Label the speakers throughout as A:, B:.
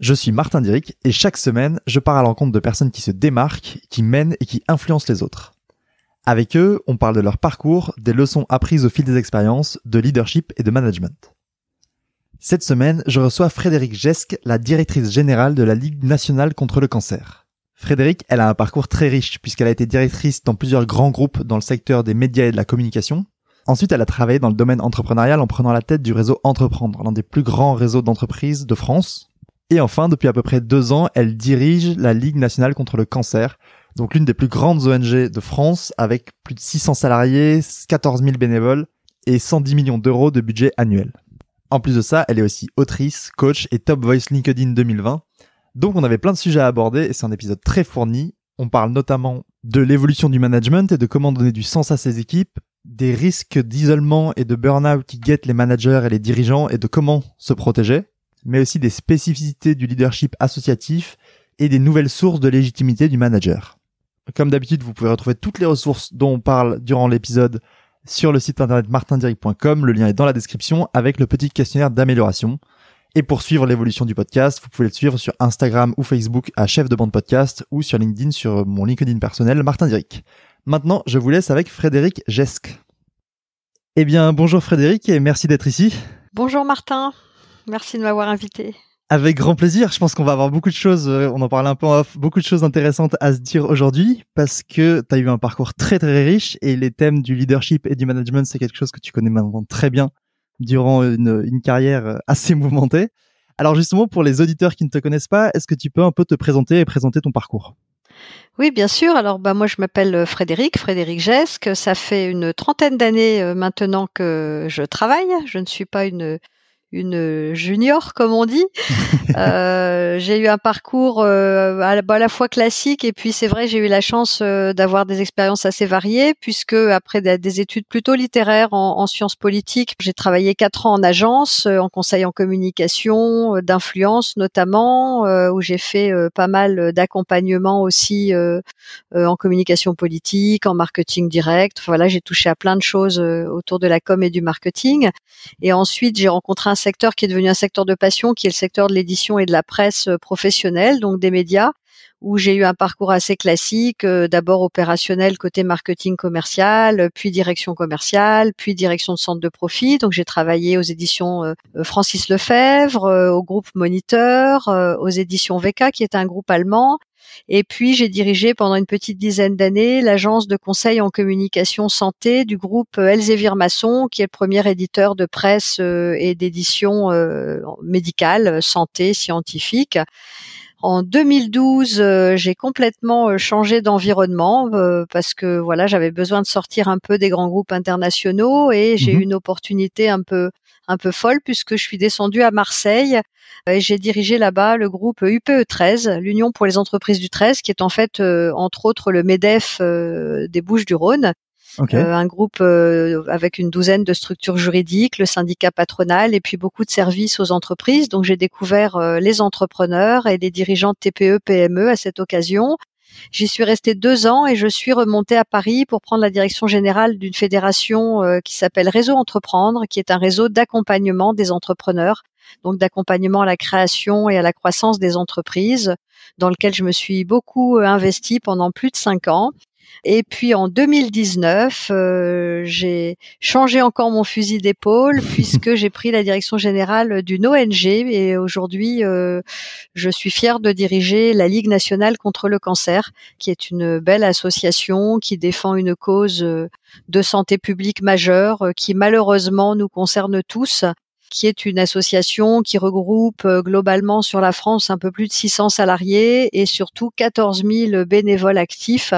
A: Je suis Martin Diric et chaque semaine, je pars à l'encontre de personnes qui se démarquent, qui mènent et qui influencent les autres. Avec eux, on parle de leur parcours, des leçons apprises au fil des expériences, de leadership et de management. Cette semaine, je reçois Frédéric Gesque, la directrice générale de la Ligue nationale contre le cancer. Frédéric, elle a un parcours très riche puisqu'elle a été directrice dans plusieurs grands groupes dans le secteur des médias et de la communication. Ensuite, elle a travaillé dans le domaine entrepreneurial en prenant la tête du réseau Entreprendre, l'un des plus grands réseaux d'entreprises de France. Et enfin, depuis à peu près deux ans, elle dirige la Ligue nationale contre le cancer, donc l'une des plus grandes ONG de France, avec plus de 600 salariés, 14 000 bénévoles et 110 millions d'euros de budget annuel. En plus de ça, elle est aussi autrice, coach et Top Voice LinkedIn 2020. Donc on avait plein de sujets à aborder et c'est un épisode très fourni. On parle notamment de l'évolution du management et de comment donner du sens à ses équipes, des risques d'isolement et de burn-out qui guettent les managers et les dirigeants et de comment se protéger mais aussi des spécificités du leadership associatif et des nouvelles sources de légitimité du manager. Comme d'habitude, vous pouvez retrouver toutes les ressources dont on parle durant l'épisode sur le site internet martindiric.com. Le lien est dans la description avec le petit questionnaire d'amélioration. Et pour suivre l'évolution du podcast, vous pouvez le suivre sur Instagram ou Facebook à chef de bande podcast ou sur LinkedIn sur mon LinkedIn personnel Martin Diric. Maintenant, je vous laisse avec Frédéric Gesque. Eh bien, bonjour Frédéric et merci d'être ici.
B: Bonjour Martin. Merci de m'avoir invité.
A: Avec grand plaisir. Je pense qu'on va avoir beaucoup de choses, euh, on en parlait un peu en off, beaucoup de choses intéressantes à se dire aujourd'hui parce que tu as eu un parcours très très riche et les thèmes du leadership et du management, c'est quelque chose que tu connais maintenant très bien durant une, une carrière euh, assez mouvementée. Alors justement, pour les auditeurs qui ne te connaissent pas, est-ce que tu peux un peu te présenter et présenter ton parcours?
B: Oui, bien sûr. Alors, bah, moi, je m'appelle euh, Frédéric, Frédéric Gesque. Ça fait une trentaine d'années maintenant que je travaille. Je ne suis pas une une junior comme on dit. euh, j'ai eu un parcours euh, à, la fois classique et puis c'est vrai j'ai eu la chance euh, d'avoir des expériences assez variées puisque après des, études plutôt littéraires en, sciences politiques, j'ai travaillé quatre ans en agence, euh, en conseil en communication, d'influence notamment, où j'ai fait pas mal d'accompagnement aussi en communication politique, en marketing direct. Voilà, j'ai touché à plein de choses autour de la com et du marketing. Et ensuite j'ai rencontré un secteur qui est devenu un secteur de passion, qui est le secteur de l'édition et de la presse euh, professionnelle, donc des médias où j'ai eu un parcours assez classique, euh, d'abord opérationnel côté marketing commercial, puis direction commerciale, puis direction de centre de profit. Donc j'ai travaillé aux éditions euh, Francis Lefebvre, au groupe Moniteur, aux éditions VK qui est un groupe allemand, et puis, j'ai dirigé pendant une petite dizaine d'années l'agence de conseil en communication santé du groupe Elsevier Masson, qui est le premier éditeur de presse euh, et d'édition euh, médicale, santé, scientifique. En 2012, euh, j'ai complètement changé d'environnement parce que voilà, j'avais besoin de sortir un peu des grands groupes internationaux et j'ai mmh eu une opportunité un peu un peu folle puisque je suis descendue à Marseille et j'ai dirigé là-bas le groupe UPE 13, l'Union pour les entreprises du 13, qui est en fait euh, entre autres le Medef euh, des Bouches-du-Rhône. Euh, un groupe avec une douzaine de structures juridiques, le syndicat patronal et puis beaucoup de services aux entreprises. Donc j'ai découvert les entrepreneurs et les dirigeants de TPE, PME à cette occasion. J'y suis restée deux ans et je suis remontée à Paris pour prendre la direction générale d'une fédération euh, qui s'appelle Réseau Entreprendre, qui est un réseau d'accompagnement des entrepreneurs, donc d'accompagnement à la création et à la croissance des entreprises, dans lequel je me suis beaucoup euh, investie pendant plus de cinq ans. Et puis en 2019, euh, j'ai changé encore mon fusil d'épaule puisque j'ai pris la direction générale d'une ONG et aujourd'hui, euh, je suis fière de diriger la Ligue nationale contre le cancer, qui est une belle association qui défend une cause euh, de santé publique majeure qui malheureusement nous concerne tous qui est une association qui regroupe globalement sur la France un peu plus de 600 salariés et surtout 14 000 bénévoles actifs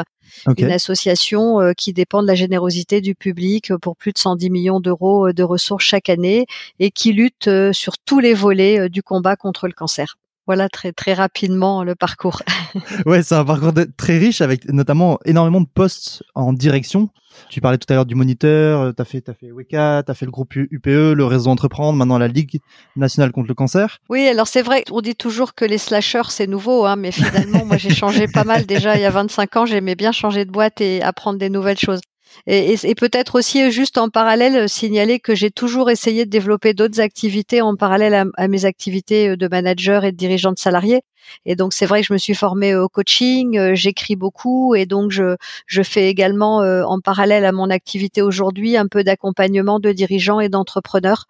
B: une association euh, qui dépend de la générosité du public euh, pour plus de 110 millions d'euros euh, de ressources chaque année et qui lutte sur tous les volets du combat contre le cancer. Voilà très très rapidement le parcours.
A: ouais, c'est un parcours très riche avec notamment énormément de postes en direction. Tu parlais tout à l'heure du moniteur, euh, tu as fait as fait Weka, tu as fait le groupe UPE, le réseau Entreprendre, maintenant la Ligue nationale contre le cancer.
B: Oui, alors c'est vrai, on dit toujours que les slashers c'est nouveau hein, mais finalement moi j'ai changé pas mal déjà il y a 25 ans, j'aimais bien changer de boîte et apprendre des nouvelles choses. Et, peut-être aussi euh, juste en parallèle euh, signaler que j'ai toujours essayé de développer d'autres activités en parallèle à, mes activités euh, de manager et de dirigeant de salariés. Et donc c'est vrai que je me suis formée au coaching, j'écris beaucoup et donc je, je fais également en parallèle à mon activité aujourd'hui un peu d'accompagnement de dirigeants et d'entrepreneurs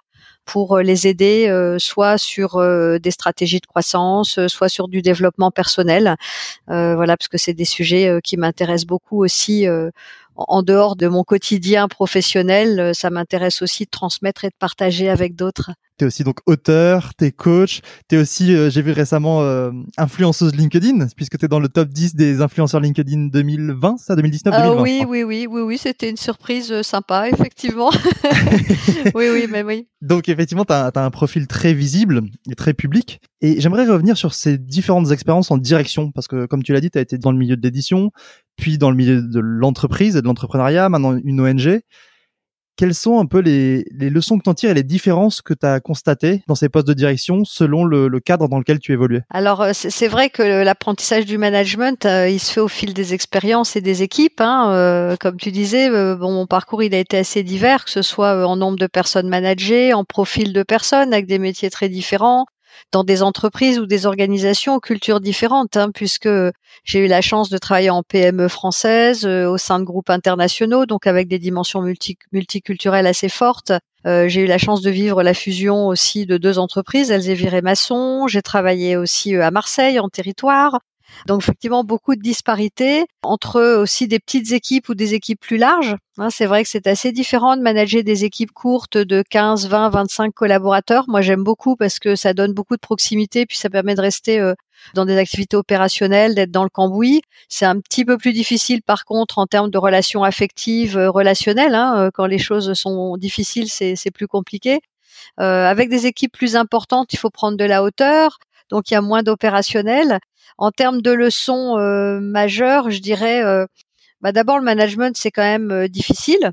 B: pour les aider soit sur des stratégies de croissance, soit sur du développement personnel. voilà, parce que c'est des sujets qui m'intéressent beaucoup aussi en dehors de mon quotidien professionnel, euh, ça m'intéresse aussi de transmettre et de partager avec d'autres.
A: Tu es aussi donc auteur, tu es coach, tu es aussi, euh, j'ai vu récemment, euh, influenceuse LinkedIn, puisque tu es dans le top 10 des influenceurs LinkedIn 2020, ça, 2019 2020
B: ah Oui, oui, oui, oui, oui, c'était une surprise sympa, effectivement. oui, oui, mais oui.
A: Donc effectivement, tu as, un profil très visible et très public. Et j'aimerais revenir sur ces différentes expériences en direction, parce que comme tu l'as dit, tu as été dans le milieu de l'édition, puis dans le milieu de l'entreprise et de l'entrepreneuriat, maintenant une ONG. Quelles sont un peu les, leçons que tu en tires et les différences que tu as constatées dans ces postes de direction selon le, cadre dans lequel tu évoluais?
B: Alors euh, c'est vrai que l'apprentissage du management, euh, il se fait au fil des expériences et des équipes. Hein, euh, comme tu disais, bon, mon parcours il a été assez divers, que ce soit en nombre de personnes managées, en profil de personnes avec des métiers très différents, dans des entreprises ou des organisations aux cultures différentes, hein, puisque j'ai eu la chance de travailler en PME française euh, au sein de groupes internationaux, donc avec des dimensions multiculturelles assez fortes. Euh, j'ai eu la chance de vivre la fusion aussi de deux entreprises, Elsevier et Masson. J'ai travaillé aussi euh, à Marseille en territoire. Donc effectivement beaucoup de disparités entre aussi des petites équipes ou des équipes plus larges. Hein, c'est vrai que c'est assez différent de manager des équipes courtes de 15, 20, 25 collaborateurs. Moi j'aime beaucoup parce que ça donne beaucoup de proximité puis ça permet de rester euh, dans des activités opérationnelles, d'être dans le cambouis. C'est un petit peu plus difficile par contre en termes de relations affectives, euh, relationnelles. Hein, euh, quand les choses sont difficiles, c'est plus compliqué. avec des équipes plus importantes, il faut prendre de la hauteur donc il y a moins d'opérationnel. En termes de leçons euh, majeures, je dirais, euh, bah d'abord le management c'est quand même euh, difficile.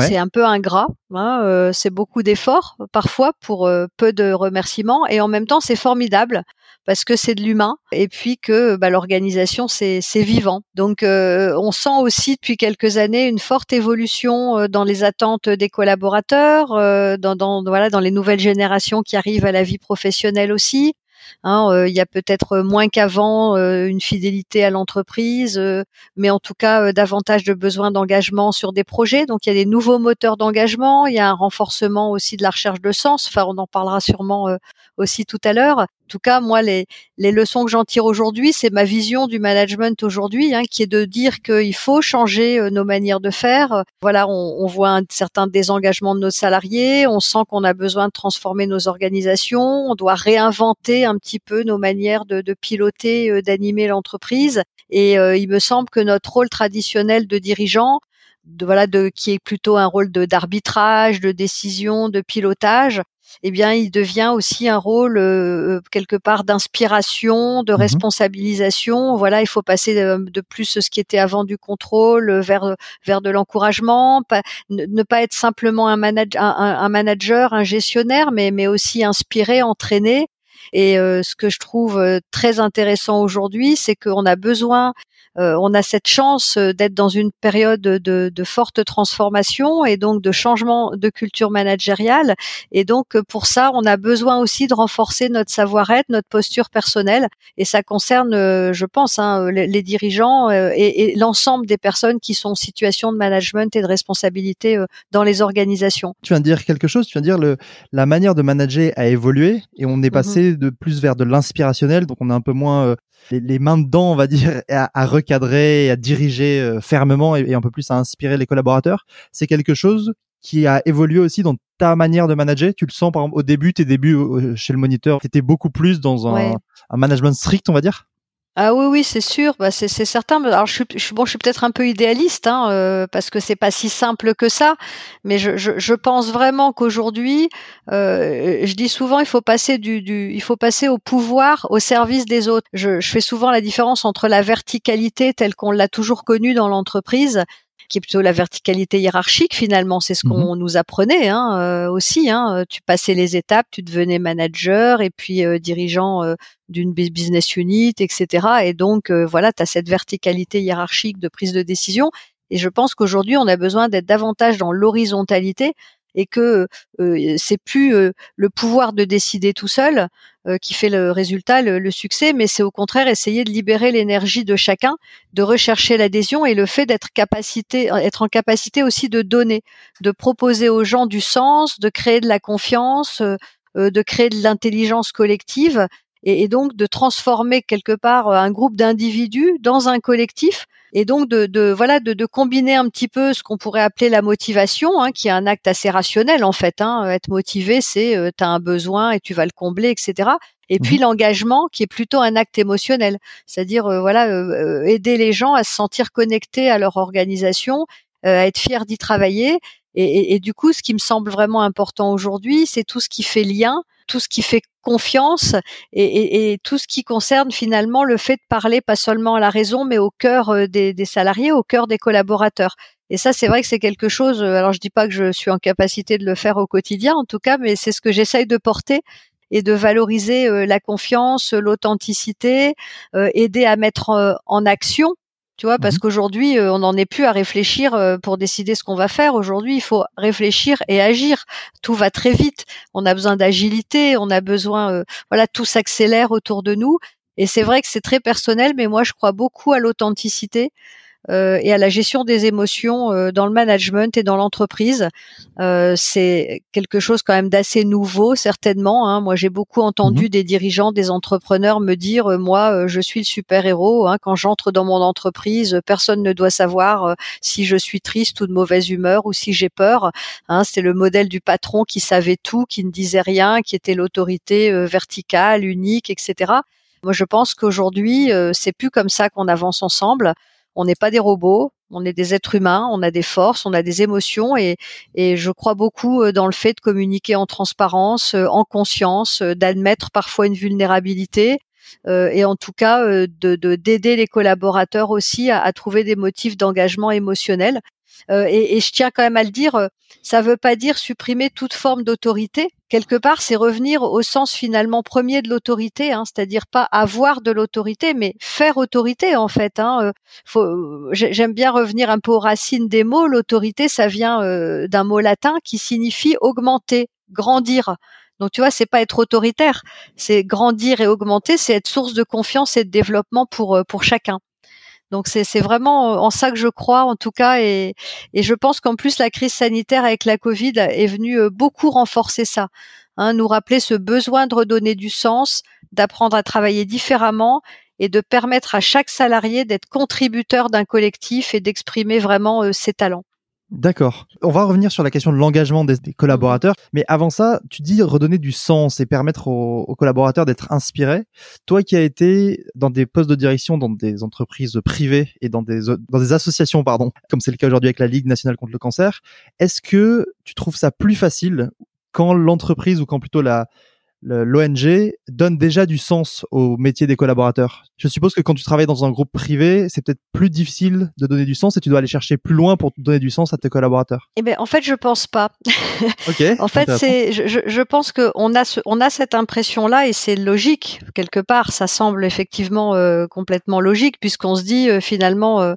B: C'est un peu ingrat, hein, c'est beaucoup d'efforts parfois pour peu de remerciements et en même temps c'est formidable parce que c'est de l'humain et puis que bah, l'organisation c'est vivant. Donc on sent aussi depuis quelques années une forte évolution dans les attentes des collaborateurs, dans, dans, voilà dans les nouvelles générations qui arrivent à la vie professionnelle aussi. Hein, euh, il y a peut-être moins qu'avant euh, une fidélité à l'entreprise, euh, mais en tout cas davantage de besoins d'engagement sur des projets. Donc il y a des nouveaux moteurs d'engagement, il y a un renforcement aussi de la recherche de sens. Enfin, on en parlera sûrement aussi tout à l'heure. En tout cas, moi, les, les leçons que j'en tire aujourd'hui, c'est ma vision du management aujourd'hui, hein, qui est de dire qu'il faut changer nos manières de faire. Voilà, on, on voit un certain désengagement de nos salariés, on sent qu'on a besoin de transformer nos organisations, on doit réinventer un petit peu nos manières de, de piloter, euh, d'animer l'entreprise. Et euh, il me semble que notre rôle traditionnel de dirigeant, de, voilà, de, qui est plutôt un rôle d'arbitrage, de, décision, de pilotage, eh bien, il devient aussi un rôle euh, quelque part d'inspiration, de mmh responsabilisation. Voilà, il faut passer de, plus ce qui était avant du contrôle vers vers de l'encouragement, ne, pas être simplement un, manager, un, un, manager, un gestionnaire, mais mais aussi inspirer, entraîner et euh, ce que je trouve euh, très intéressant aujourd'hui, c'est qu'on a besoin on a cette chance d'être dans une période de, de, forte transformation et donc de changement de culture managériale. Et donc pour ça, on a besoin aussi de renforcer notre savoir-être, notre posture personnelle. Et ça concerne, je pense, hein, les, dirigeants et, et l'ensemble des personnes qui sont en situation de management et de responsabilité dans les organisations.
A: Tu viens de dire quelque chose. Tu viens de dire le, la manière de manager a évolué et on est mmh passé de plus vers de l'inspirationnel, donc on a un peu moins euh, les, mains dedans, on va dire, à, recadrer, à diriger euh, fermement et, un peu plus à inspirer les collaborateurs. C'est quelque chose qui a évolué aussi dans ta manière de manager. Tu le sens, par exemple, au début, tes débuts chez le moniteur, tu étais beaucoup plus dans un, un management strict, on va dire?
B: Ah oui, oui, c'est sûr, bah, c'est certain. Alors, je suis, je, bon, je suis peut-être un peu idéaliste, hein, euh, parce que c'est pas si simple que ça, mais je, je, je pense vraiment qu'aujourd'hui, euh, je dis souvent, il faut passer du, du, il faut passer au pouvoir au service des autres. Je, je fais souvent la différence entre la verticalité telle qu'on l'a toujours connue dans l'entreprise qui est plutôt la verticalité hiérarchique finalement. C'est ce mmh qu'on nous apprenait hein, euh, aussi. Hein. Tu passais les étapes, tu devenais manager et puis euh, dirigeant euh, d'une business unit, etc. Et donc voilà, tu as cette verticalité hiérarchique de prise de décision. Et je pense qu'aujourd'hui, on a besoin d'être davantage dans l'horizontalité et que euh, c'est plus le pouvoir de décider tout seul qui fait le résultat, le, succès, mais c'est au contraire essayer de libérer l'énergie de chacun, de rechercher l'adhésion et le fait d'être capacité, être en capacité aussi de donner, de proposer aux gens du sens, de créer de la confiance, de créer de l'intelligence collective et, donc de transformer quelque part un groupe d'individus dans un collectif et donc de, de voilà de, de, combiner un petit peu ce qu'on pourrait appeler la motivation, hein, qui est un acte assez rationnel en fait. Hein. Être motivé, c'est euh, tu as un besoin et tu vas le combler, etc. Et puis mmh l'engagement, qui est plutôt un acte émotionnel, c'est-à-dire euh, voilà euh, aider les gens à se sentir connectés à leur organisation, à être fiers d'y travailler. Et, et, et, du coup, ce qui me semble vraiment important aujourd'hui, c'est tout ce qui fait lien, tout ce qui fait confiance et, tout ce qui concerne finalement le fait de parler pas seulement à la raison, mais au cœur euh, des, des salariés, au cœur des collaborateurs. Et ça, c'est vrai que c'est quelque chose. Euh, alors, je dis pas que je suis en capacité de le faire au quotidien, en tout cas, mais c'est ce que j'essaye de porter et de valoriser euh, la confiance, l'authenticité, aider à mettre en action tu vois, parce mmh qu'aujourd'hui, on n'en est plus à réfléchir pour décider ce qu'on va faire. Aujourd'hui, il faut réfléchir et agir. Tout va très vite. On a besoin d'agilité, on a besoin, voilà, tout s'accélère autour de nous. Et c'est vrai que c'est très personnel, mais moi, je crois beaucoup à l'authenticité. Euh, et à la gestion des émotions euh, dans le management et dans l'entreprise. Euh, c'est quelque chose quand même d'assez nouveau, certainement. Hein. Moi, j'ai beaucoup entendu mmh des dirigeants, des entrepreneurs me dire, moi, je suis le super-héros. Hein. Quand j'entre dans mon entreprise, personne ne doit savoir si je suis triste ou de mauvaise humeur ou si j'ai peur. Hein. C'est le modèle du patron qui savait tout, qui ne disait rien, qui était l'autorité verticale, unique, etc. Moi, je pense qu'aujourd'hui, c'est plus comme ça qu'on avance ensemble on n'est pas des robots, on est des êtres humains, on a des forces, on a des émotions et, je crois beaucoup euh, dans le fait de communiquer en transparence, euh, en conscience, euh, d'admettre parfois une vulnérabilité et en tout cas de d'aider les collaborateurs aussi à, à trouver des motifs d'engagement émotionnel. Et, et, je tiens quand même à le dire, ça ne veut pas dire supprimer toute forme d'autorité. Quelque part, c'est revenir au sens finalement premier de l'autorité, hein, c'est-à-dire pas avoir de l'autorité, mais faire autorité en fait. Hein. Euh, j'aime bien revenir un peu aux racines des mots. L'autorité, ça vient euh, d'un mot latin qui signifie augmenter, grandir. Donc tu vois, c'est pas être autoritaire, c'est grandir et augmenter, c'est être source de confiance et de développement pour euh, pour chacun. Donc c'est vraiment en ça que je crois en tout cas et, et je pense qu'en plus la crise sanitaire avec la Covid est venue euh, beaucoup renforcer ça, hein, nous rappeler ce besoin de redonner du sens, d'apprendre à travailler différemment et de permettre à chaque salarié d'être contributeur d'un collectif et d'exprimer vraiment euh, ses talents.
A: D'accord. On va revenir sur la question de l'engagement des, collaborateurs, mais avant ça, tu dis redonner du sens et permettre aux, collaborateurs d'être inspirés. Toi qui as été dans des postes de direction dans des entreprises privées et dans des, dans des associations, pardon, comme c'est le cas aujourd'hui avec la Ligue nationale contre le cancer, est-ce que tu trouves ça plus facile quand l'entreprise ou quand plutôt la, l'ONG donne déjà du sens au métier des collaborateurs. Je suppose que quand tu travailles dans un groupe privé, c'est peut-être plus difficile de donner du sens et tu dois aller chercher plus loin pour donner du sens à tes collaborateurs.
B: Eh ben, en fait, je pense pas. ok. en fait, c'est, je, je, pense que on a ce, on a cette impression-là et c'est logique quelque part. Ça semble effectivement euh, complètement logique puisqu'on se dit euh, finalement. Euh,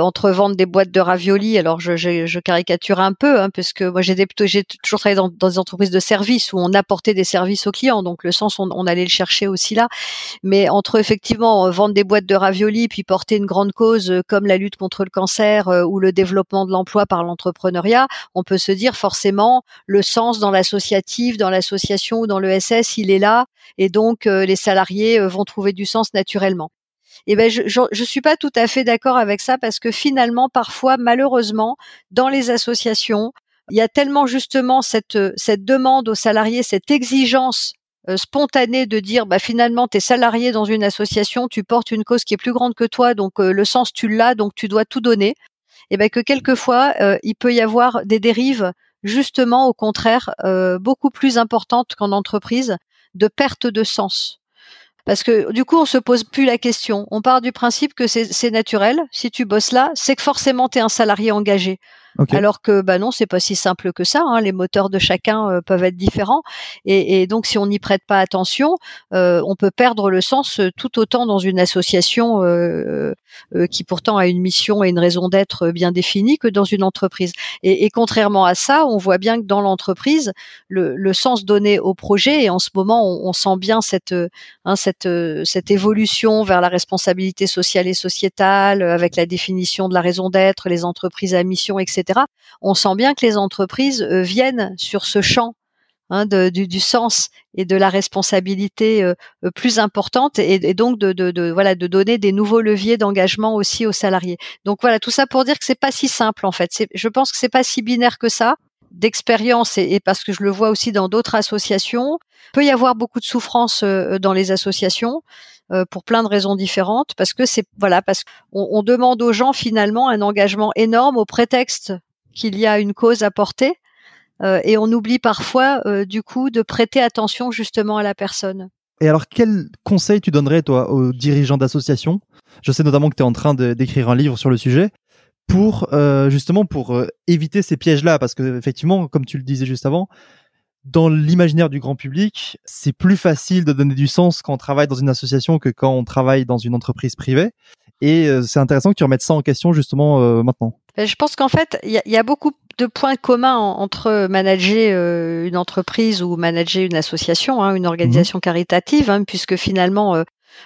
B: entre vendre des boîtes de raviolis. Alors je, je, je caricature un peu, hein, parce que moi j'ai j'ai toujours travaillé dans, des entreprises de services où on apportait des services aux clients, donc le sens on, allait le chercher aussi là. Mais entre effectivement vendre des boîtes de raviolis puis porter une grande cause euh, comme la lutte contre le cancer euh, ou le développement de l'emploi par l'entrepreneuriat, on peut se dire forcément le sens dans l'associatif, dans l'association ou dans le SS, il est là, et donc euh, les salariés vont trouver du sens naturellement. Eh ben, je, je, suis pas tout à fait d'accord avec ça parce que finalement, parfois, malheureusement, dans les associations, il y a tellement justement cette, cette demande aux salariés, cette exigence spontanée de dire bah finalement tu es salarié dans une association, tu portes une cause qui est plus grande que toi, donc le sens tu l'as, donc tu dois tout donner. Et ben que quelquefois il peut y avoir des dérives justement au contraire beaucoup plus importantes qu'en entreprise de perte de sens. Parce que du coup, on se pose plus la question. On part du principe que c'est naturel. Si tu bosses là, c'est que forcément tu es un salarié engagé. Alors que bah non, c'est pas si simple que ça. Hein. Les moteurs de chacun euh, peuvent être différents, et, donc si on n'y prête pas attention, euh, on peut perdre le sens euh, tout autant dans une association qui pourtant a une mission et une raison d'être bien définie que dans une entreprise. Et, contrairement à ça, on voit bien que dans l'entreprise, le, sens donné au projet, et en ce moment, on, sent bien cette hein, cette cette évolution vers la responsabilité sociale et sociétale, avec la définition de la raison d'être, les entreprises à mission, etc on sent bien que les entreprises euh, viennent sur ce champ hein, du, sens et de la responsabilité euh, plus importante et, donc de, voilà de donner des nouveaux leviers d'engagement aussi aux salariés. Donc voilà tout ça pour dire que c'est pas si simple en fait. Je pense que c'est pas si binaire que ça d'expérience et, parce que je le vois aussi dans d'autres associations. Il peut y avoir beaucoup de souffrance dans les associations. Euh, pour plein de raisons différentes, parce que c'est voilà, parce qu'on on demande aux gens finalement un engagement énorme au prétexte qu'il y a une cause à porter, euh, et on oublie parfois euh, du coup de prêter attention justement à la personne.
A: Et alors, quel conseil tu donnerais toi aux dirigeants d'associations? Je sais notamment que tu es en train d'écrire un livre sur le sujet pour justement pour éviter ces pièges-là, parce que effectivement, comme tu le disais juste avant, dans l'imaginaire du grand public, c'est plus facile de donner du sens quand on travaille dans une association que quand on travaille dans une entreprise privée. Et euh, c'est intéressant que tu remettes ça en question justement euh, maintenant.
B: Euh, je pense qu'en fait, il y, a beaucoup de points communs entre manager une entreprise ou manager une association, hein, une organisation mhm. caritative, hein, puisque finalement,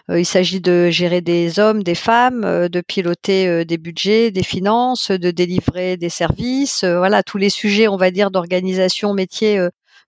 B: il s'agit de gérer des hommes, des femmes, de piloter des budgets, des finances, de délivrer des services, voilà tous les sujets, on va dire, d'organisation métier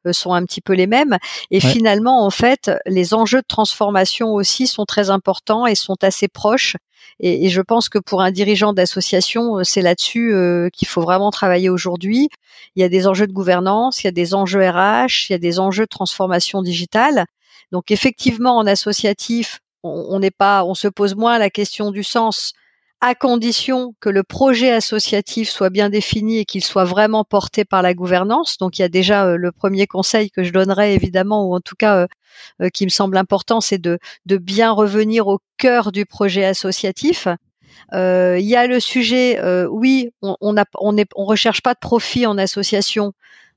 B: euh, sont un petit peu les mêmes. Et finalement, en fait, les enjeux de transformation aussi sont très importants et sont assez proches. Et, je pense que pour un dirigeant d'association, euh, c'est là-dessus euh, qu'il faut vraiment travailler aujourd'hui. Il y a des enjeux de gouvernance, il y a des enjeux RH, il y a des enjeux de transformation digitale. Donc effectivement, en associatif, on n'est pas, on se pose moins la question du sens à condition que le projet associatif soit bien défini et qu'il soit vraiment porté par la gouvernance. Donc il y a déjà euh, le premier conseil que je donnerais évidemment, ou en tout cas euh, euh, qui me semble important, c'est de, bien revenir au cœur du projet associatif. il y a le sujet, oui, on, on recherche pas de profit en association.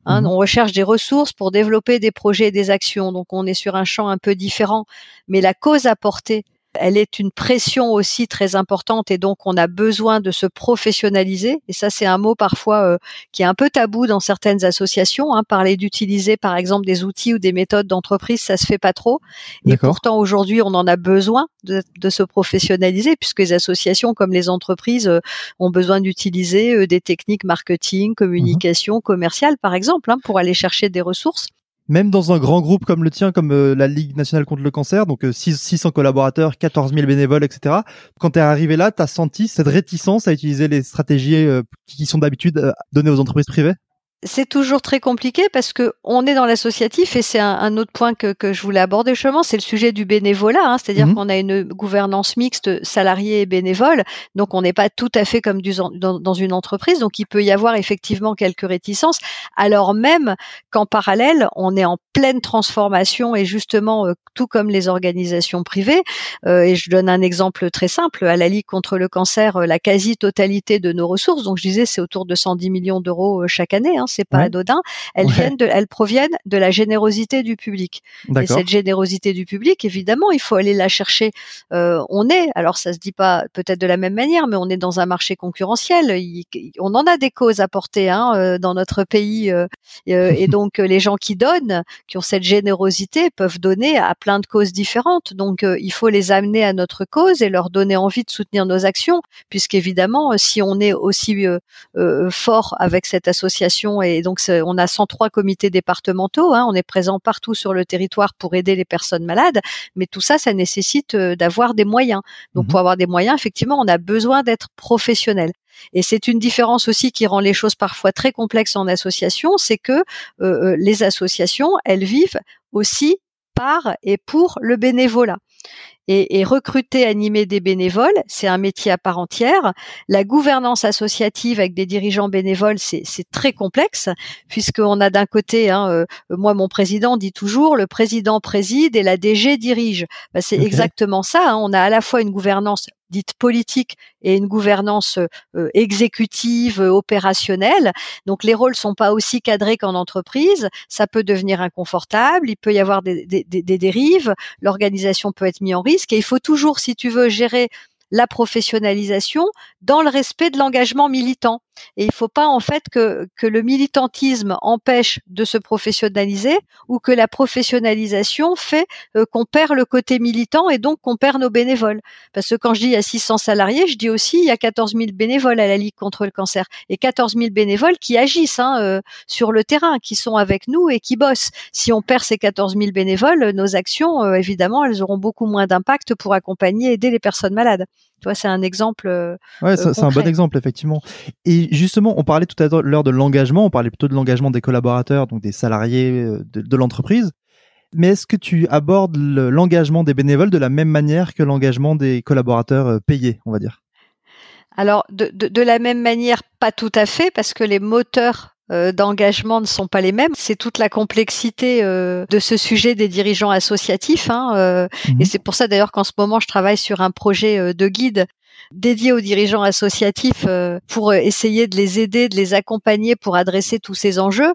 B: Hein, mmh on recherche des ressources pour développer des projets et des actions. Donc on est sur un champ un peu différent, mais la cause apportée elle est une pression aussi très importante et donc on a besoin de se professionnaliser. Et ça, c'est un mot parfois euh, qui est un peu tabou dans certaines associations. Hein. Parler d'utiliser, par exemple, des outils ou des méthodes d'entreprise, ça se fait pas trop. Et pourtant, aujourd'hui, on en a besoin de, se professionnaliser puisque les associations, comme les entreprises, euh, ont besoin d'utiliser euh, des techniques marketing, mmh communication, commerciale, par exemple, hein, pour aller chercher des ressources
A: même dans un grand groupe comme le tien, comme euh, la Ligue nationale contre le cancer, donc 600 euh, collaborateurs, 14 000 bénévoles, etc. Quand tu es arrivé là, tu as senti cette réticence à utiliser les stratégies euh, qui sont d'habitude données aux entreprises privées?
B: C'est toujours très compliqué parce que on est dans l'associatif et c'est un, autre point que, que je voulais aborder justement, c'est le sujet du bénévolat, hein, c'est-à-dire mmh qu'on a une gouvernance mixte salariés et bénévoles, donc on n'est pas tout à fait comme du, dans, dans, une entreprise, donc il peut y avoir effectivement quelques réticences, alors même qu'en parallèle on est en pleine transformation et justement euh, tout comme les organisations privées, euh, et je donne un exemple très simple, à la Ligue contre le cancer, euh, la quasi-totalité de nos ressources, donc je disais c'est autour de 110 millions d'euros chaque année. Hein, c'est pas anodin. Elles viennent de, elles proviennent de la générosité du public. Et cette générosité du public, évidemment, il faut aller la chercher. Euh, on est, alors ça se dit pas peut-être de la même manière, mais on est dans un marché concurrentiel. on en a des causes à porter hein, euh, dans notre pays, euh, et donc les gens qui donnent, qui ont cette générosité, peuvent donner à plein de causes différentes. Donc il faut les amener à notre cause et leur donner envie de soutenir nos actions, puisqu'évidemment, si on est aussi fort avec cette association et donc on a 103 comités départementaux. Hein, on est présent partout sur le territoire pour aider les personnes malades, mais tout ça, ça nécessite euh, d'avoir des moyens. Donc mmh pour avoir des moyens, effectivement, on a besoin d'être professionnel. Et c'est une différence aussi qui rend les choses parfois très complexes en association, c'est que euh, euh, les associations, elles vivent aussi par et pour le bénévolat. Et, et, recruter, animer des bénévoles, c'est un métier à part entière. La gouvernance associative avec des dirigeants bénévoles, c'est très complexe, puisqu'on a d'un côté, hein, euh, moi mon président dit toujours, le président préside et la DG dirige. Bah, c'est exactement ça. Hein. On a à la fois une gouvernance dite politique et une gouvernance euh, exécutive, euh, opérationnelle. Donc les rôles sont pas aussi cadrés qu'en entreprise. Ça peut devenir inconfortable. Il peut y avoir des, des, des dérives. L'organisation peut être mise en risque. Et il faut toujours, si tu veux gérer la professionnalisation dans le respect de l'engagement militant. Et il ne faut pas en fait que, le militantisme empêche de se professionnaliser ou que la professionnalisation fait euh, qu'on perd le côté militant et donc qu'on perd nos bénévoles. Parce que quand je dis il y a 600 salariés, je dis aussi il y a 14 000 bénévoles à la Ligue contre le cancer et 14 000 bénévoles qui agissent hein, euh, sur le terrain, qui sont avec nous et qui bossent. Si on perd ces 14 000 bénévoles, nos actions, euh, évidemment, elles auront beaucoup moins d'impact pour accompagner et aider les personnes malades. C'est un exemple.
A: ouais, c'est un bon exemple effectivement. Et justement, on parlait tout à l'heure de l'engagement, on parlait plutôt de l'engagement des collaborateurs, donc des salariés euh, de, l'entreprise. Mais est-ce que tu abordes l'engagement des bénévoles de la même manière que l'engagement des collaborateurs euh, payés, on va dire?
B: Alors, de, la même manière, pas tout à fait, parce que les moteurs euh, d'engagement ne sont pas les mêmes. C'est toute la complexité de ce sujet des dirigeants associatifs. Hein, mmh Et c'est pour ça d'ailleurs qu'en ce moment, je travaille sur un projet de guide dédié aux dirigeants associatifs euh, pour euh, essayer de les aider, de les accompagner pour adresser tous ces enjeux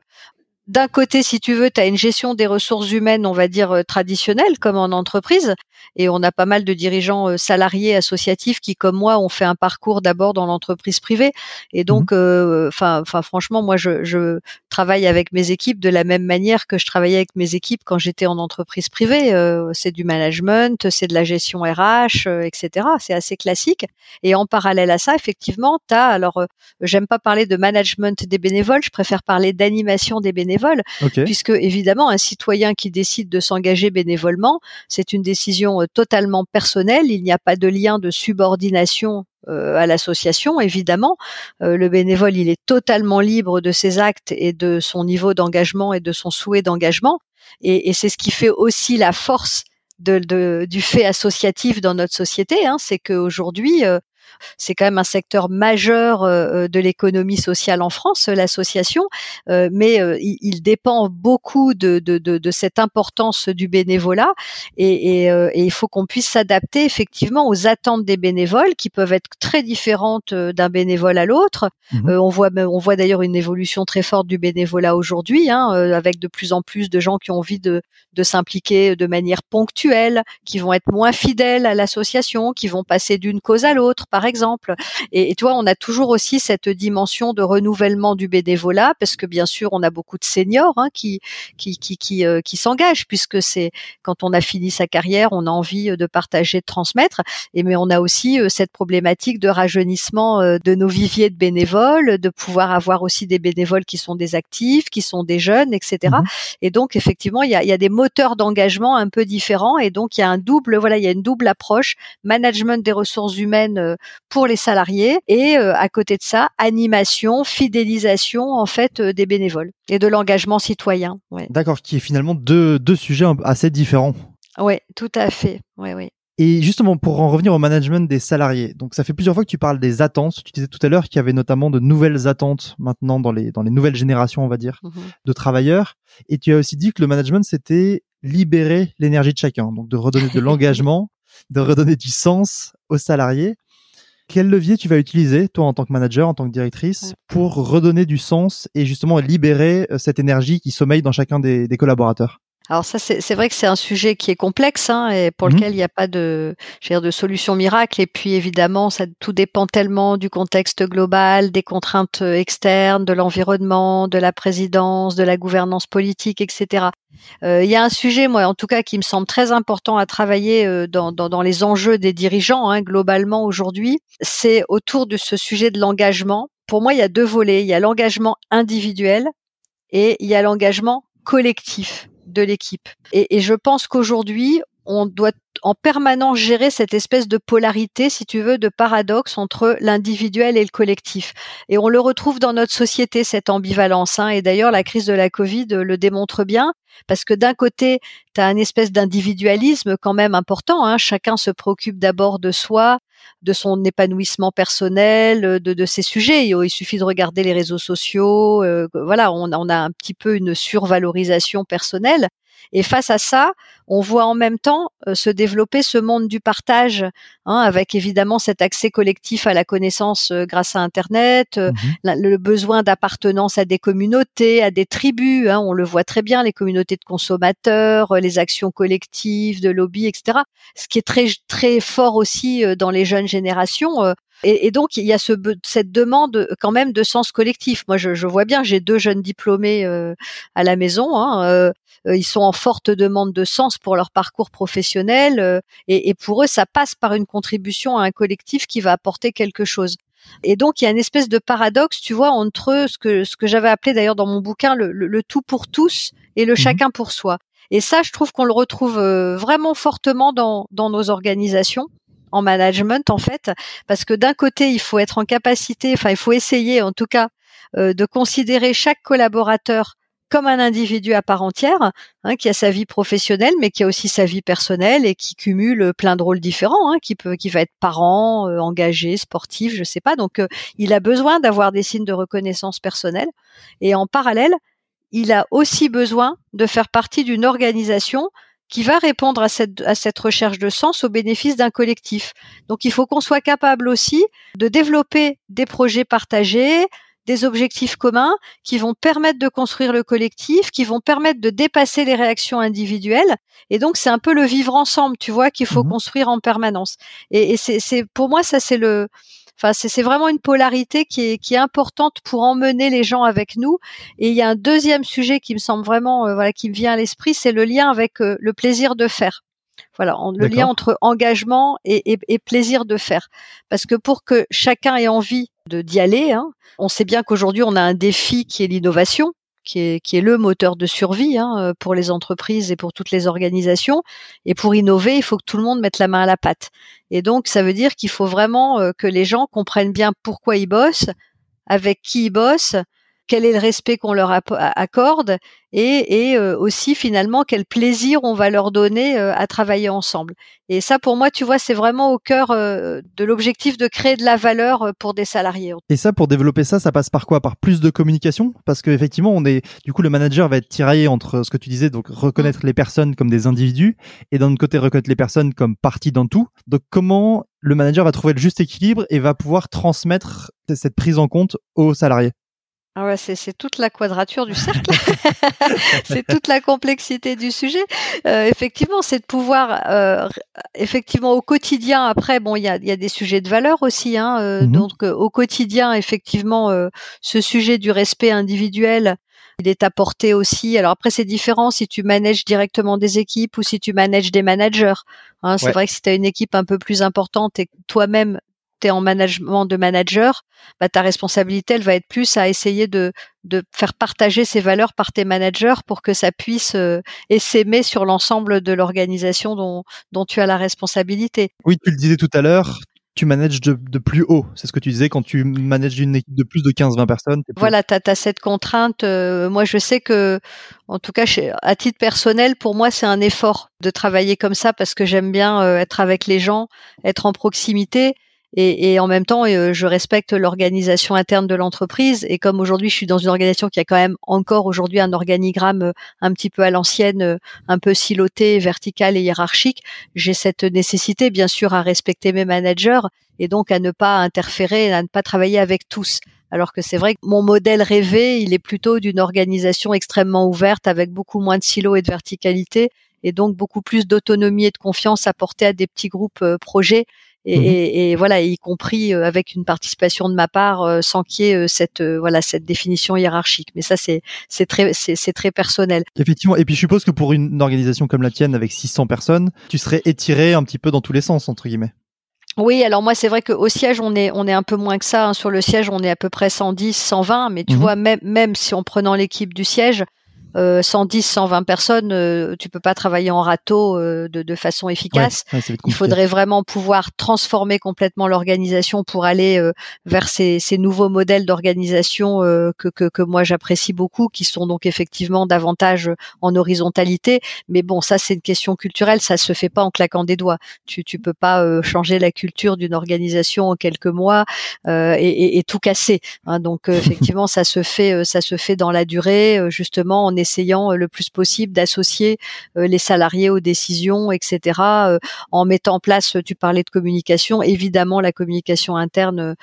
B: d'un côté, si tu veux, tu as une gestion des ressources humaines, on va dire, euh, traditionnelle, comme en entreprise. Et on a pas mal de dirigeants euh, salariés associatifs qui, comme moi, ont fait un parcours d'abord dans l'entreprise privée. Et donc, mmh euh, enfin, franchement, moi, je, je, travaille avec mes équipes de la même manière que je travaillais avec mes équipes quand j'étais en entreprise privée. c'est du management, c'est de la gestion RH, etc. C'est assez classique. Et en parallèle à ça, effectivement, tu as, alors, j'aime pas parler de management des bénévoles, je préfère parler d'animation des bénévoles puisque évidemment un citoyen qui décide de s'engager bénévolement, c'est une décision euh, totalement personnelle. Il n'y a pas de lien de subordination euh, à l'association, évidemment. Euh, le bénévole, il est totalement libre de ses actes et de son niveau d'engagement et de son souhait d'engagement. Et, c'est ce qui fait aussi la force du fait associatif dans notre société, hein, c'est qu'aujourd'hui, c'est quand même un secteur majeur euh, euh, de l'économie sociale en France, l'association, euh, mais il, dépend beaucoup de, de, de, cette importance du bénévolat et, et, il faut qu'on puisse s'adapter effectivement aux attentes des bénévoles qui peuvent être très différentes d'un bénévole à l'autre. Mmh on voit on voit d'ailleurs une évolution très forte du bénévolat aujourd'hui, hein, avec de plus en plus de gens qui ont envie de, de s'impliquer de manière ponctuelle, qui vont être moins fidèles à l'association, qui vont passer d'une cause à l'autre, par exemple. Et, et toi, on a toujours aussi cette dimension de renouvellement du bénévolat, parce que bien sûr, on a beaucoup de seniors hein, qui qui qui qui, euh, qui s'engagent, puisque c'est quand on a fini sa carrière, on a envie de partager, de transmettre. Et mais on a aussi euh, cette problématique de rajeunissement euh, de nos viviers de bénévoles, de pouvoir avoir aussi des bénévoles qui sont des actifs, qui sont des jeunes, etc. Mmh et donc effectivement, il y a, il y a des moteurs d'engagement un peu différents, et donc il y a un double, voilà, il y a une double approche management des ressources humaines pour les salariés et euh, à côté de ça, animation, fidélisation en fait euh, des bénévoles et de l'engagement citoyen. Ouais.
A: D'accord, qui est finalement deux, deux sujets assez différents.
B: Oui, tout à fait. Ouais, oui.
A: Et justement, pour en revenir au management des salariés, donc ça fait plusieurs fois que tu parles des attentes. Tu disais tout à l'heure qu'il y avait notamment de nouvelles attentes maintenant dans les, dans les nouvelles générations, on va dire, mmh de travailleurs. Et tu as aussi dit que le management, c'était libérer l'énergie de chacun, donc de redonner de l'engagement, de redonner du sens aux salariés. Quel levier tu vas utiliser, toi, en tant que manager, en tant que directrice, pour redonner du sens et justement libérer euh, cette énergie qui sommeille dans chacun des, collaborateurs?
B: Alors ça, c'est vrai que c'est un sujet qui est complexe hein, et pour mmh lequel il n'y a pas de, dire, de solution miracle. Et puis évidemment, ça tout dépend tellement du contexte global, des contraintes euh, externes, de l'environnement, de la présidence, de la gouvernance politique, etc. Euh, il y a un sujet, moi, en tout cas, qui me semble très important à travailler euh, dans, dans, dans, les enjeux des dirigeants hein, globalement aujourd'hui. C'est autour de ce sujet de l'engagement. Pour moi, il y a deux volets. Il y a l'engagement individuel et il y a l'engagement collectif de l'équipe. Et, et, je pense qu'aujourd'hui, on doit en permanence gérer cette espèce de polarité, si tu veux, de paradoxe entre l'individuel et le collectif. Et on le retrouve dans notre société, cette ambivalence. Hein. Et d'ailleurs, la crise de la Covid le démontre bien, parce que d'un côté, tu as une espèce d'individualisme quand même important. Hein. Chacun se préoccupe d'abord de soi, de son épanouissement personnel, de, ses sujets. Il, suffit de regarder les réseaux sociaux. Euh, voilà, on, on, a un petit peu une survalorisation personnelle. Et face à ça, on voit en même temps euh, se développer ce monde du partage, hein, avec évidemment cet accès collectif à la connaissance euh, grâce à Internet, euh, mmh le besoin d'appartenance à des communautés, à des tribus. Hein, on le voit très bien, les communautés de consommateurs, les actions collectives, de lobby, etc. Ce qui est très très fort aussi dans les jeunes générations. Et, donc il y a ce, cette demande quand même de sens collectif. Moi, je, je vois bien, j'ai deux jeunes diplômés à la maison. Hein, euh, ils sont en forte demande de sens pour leur parcours professionnel euh, et, et pour eux, ça passe par une contribution à un collectif qui va apporter quelque chose. Et donc il y a une espèce de paradoxe, tu vois, entre ce que ce que j'avais appelé d'ailleurs dans mon bouquin le, le, tout pour tous et le mmh chacun pour soi. Et ça, je trouve qu'on le retrouve euh, vraiment fortement dans dans nos organisations en management en fait, parce que d'un côté il faut être en capacité, enfin il faut essayer en tout cas de considérer chaque collaborateur comme un individu à part entière, hein, qui a sa vie professionnelle, mais qui a aussi sa vie personnelle et qui cumule plein de rôles différents, hein, qui peut, qui va être parent, euh, engagé, sportif, je sais pas. Donc, euh, il a besoin d'avoir des signes de reconnaissance personnelle. Et en parallèle, il a aussi besoin de faire partie d'une organisation qui va répondre à cette, à cette recherche de sens au bénéfice d'un collectif. Donc, il faut qu'on soit capable aussi de développer des projets partagés, des objectifs communs qui vont permettre de construire le collectif, qui vont permettre de dépasser les réactions individuelles. Et donc, c'est un peu le vivre ensemble, tu vois, qu'il faut mmh construire en permanence. Et, c'est, pour moi, ça, c'est le, Enfin, c'est vraiment une polarité qui est, qui est importante pour emmener les gens avec nous. Et il y a un deuxième sujet qui me semble vraiment, euh, voilà, qui me vient à l'esprit, c'est le lien avec euh, le plaisir de faire. Voilà, le lien entre engagement et, et, et, plaisir de faire. Parce que pour que chacun ait envie d'y aller, hein, on sait bien qu'aujourd'hui, on a un défi qui est l'innovation, qui est, qui est, le moteur de survie hein, euh, pour les entreprises et pour toutes les organisations. Et pour innover, il faut que tout le monde mette la main à la pâte. Et donc, ça veut dire qu'il faut vraiment euh, que les gens comprennent bien pourquoi ils bossent, avec qui ils bossent, quel est le respect qu'on leur accorde et, et euh, aussi finalement quel plaisir on va leur donner euh, à travailler ensemble. Et ça, pour moi, tu vois, c'est vraiment au cœur euh, de l'objectif de créer de la valeur pour des salariés.
A: Et ça, pour développer ça, ça passe par quoi? Par plus de communication? Parce qu'effectivement, on est, du coup, le manager va être tiraillé entre ce que tu disais, donc reconnaître les personnes comme des individus, et d'un autre côté, reconnaître les personnes comme partie dans tout. Donc, comment le manager va trouver le juste équilibre et va pouvoir transmettre cette prise en compte aux salariés?
B: Ah ouais, c'est toute la quadrature du cercle. c'est toute la complexité du sujet. Euh, effectivement, c'est de pouvoir, euh, effectivement, au quotidien. Après, bon, il y a, y a, des sujets de valeur aussi. Hein, euh, mmh Donc, euh, au quotidien, effectivement, euh, ce sujet du respect individuel, il est apporté aussi. Alors après, c'est différent si tu manages directement des équipes ou si tu manages des managers. Hein, c'est vrai que si tu as une équipe un peu plus importante et toi-même tu es en management de manager, bah, ta responsabilité, elle va être plus à essayer de, de faire partager ces valeurs par tes managers pour que ça puisse euh, s'aimer sur l'ensemble de l'organisation dont, dont tu as la responsabilité.
A: Oui, tu le disais tout à l'heure, tu manages de, de, plus haut. C'est ce que tu disais quand tu manages une équipe de plus de 15-20 personnes.
B: Voilà, tu as, cette contrainte. Euh, moi, je sais que, en tout cas, chez, à titre personnel, pour moi, c'est un effort de travailler comme ça parce que j'aime bien euh, être avec les gens, être en proximité. Et, et, en même temps, euh, je respecte l'organisation interne de l'entreprise. Et comme aujourd'hui, je suis dans une organisation qui a quand même encore aujourd'hui un organigramme euh, un petit peu à l'ancienne, euh, un peu siloté, vertical et hiérarchique, j'ai cette nécessité, bien sûr, à respecter mes managers et donc à ne pas interférer, à ne pas travailler avec tous. Alors que c'est vrai que mon modèle rêvé, il est plutôt d'une organisation extrêmement ouverte avec beaucoup moins de silos et de verticalité et donc beaucoup plus d'autonomie et de confiance apportée à des petits groupes projets Mmh et, et, voilà, y compris euh, avec une participation de ma part, euh, sans qu'il y ait euh, cette voilà cette définition hiérarchique. Mais ça, c'est c'est très c'est très personnel.
A: Effectivement. Et puis je suppose que pour une organisation comme la tienne, avec 600 personnes, tu serais étiré un petit peu dans tous les sens entre guillemets.
B: Oui, alors moi c'est vrai qu'au siège on est on est un peu moins que ça. Hein. Sur le siège on est à peu près 110, 120, mais tu mmh vois même même si en prenant l'équipe du siège, euh, 110, 120 personnes, euh, tu peux pas travailler en râteau euh, de, de, façon efficace.
A: Ouais, ouais,
B: Il faudrait vraiment pouvoir transformer complètement l'organisation pour aller euh, vers ces, ces nouveaux modèles d'organisation euh, que, que, que moi j'apprécie beaucoup, qui sont donc effectivement davantage en horizontalité. Mais bon, ça c'est une question culturelle, ça se fait pas en claquant des doigts. Tu tu peux pas euh, changer la culture d'une organisation en quelques mois euh, et, et, et tout casser. hein. donc euh, effectivement, ça se fait euh, ça se fait dans la durée, euh, justement en essayant euh, le plus possible d'associer euh, les salariés aux décisions, etc. euh, en mettant en place, tu parlais de communication, évidemment la communication interne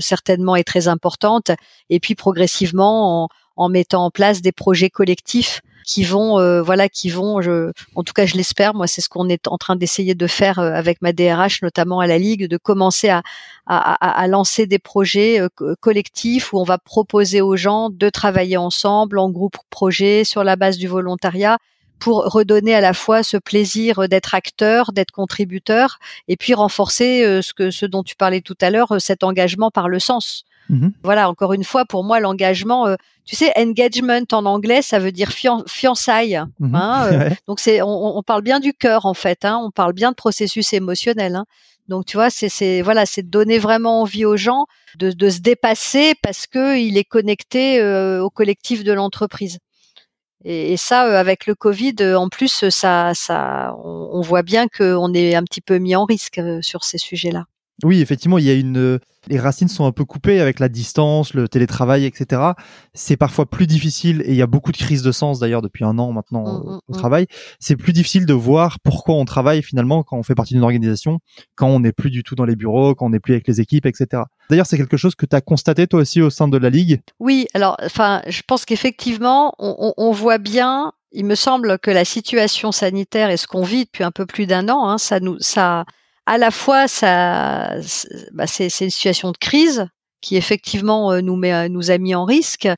B: certainement est très importante, et puis progressivement en, en mettant en place des projets collectifs qui vont, euh, voilà, qui vont, je, en tout cas je l'espère, moi c'est ce qu'on est en train d'essayer de faire euh, avec ma DRH, notamment à la Ligue, de commencer à, à, à- à lancer des projets euh, co- collectifs où on va proposer aux gens de travailler ensemble en groupe projet sur la base du volontariat pour redonner à la fois ce plaisir d'être acteur, d'être contributeur, et puis renforcer euh, ce que ce dont tu parlais tout à l'heure, cet engagement par le sens.
A: Mhm.
B: Voilà, encore une fois, pour moi, l'engagement, euh, tu sais, engagement en anglais, ça veut dire fian- fiançailles.
A: Mhm.
B: hein, euh,
A: Ouais.
B: donc c'est, on, on parle bien du cœur en fait, hein, on parle bien de processus émotionnel. Hein. Donc tu vois, c'est, c'est voilà, c'est de donner vraiment envie aux gens de, de se dépasser parce que il est connecté euh, au collectif de l'entreprise. Et, et ça, euh, avec le Covid, euh, en plus, ça, ça, on, on voit bien qu'on est un petit peu mis en risque sur ces sujets-là.
A: Oui, effectivement, il y a une. euh, Les racines sont un peu coupées avec la distance, le télétravail, etc. C'est parfois plus difficile, et il y a beaucoup de crises de sens d'ailleurs depuis un an maintenant
B: Mm,
A: au-
B: mm,
A: au
B: mm.
A: travail. C'est plus difficile de voir pourquoi on travaille finalement quand on fait partie d'une organisation, quand on n'est plus du tout dans les bureaux, quand on n'est plus avec les équipes, etc. D'ailleurs, c'est quelque chose que tu as constaté toi aussi au sein de la Ligue?
B: Oui, alors, enfin, je pense qu'effectivement, on, on- on voit bien. Il me semble que la situation sanitaire et ce qu'on vit depuis un peu plus d'un an, hein, ça nous, ça, à la fois, ça, c'est bah, c'est- c'est une situation de crise qui effectivement euh, nous met, nous a mis en risque.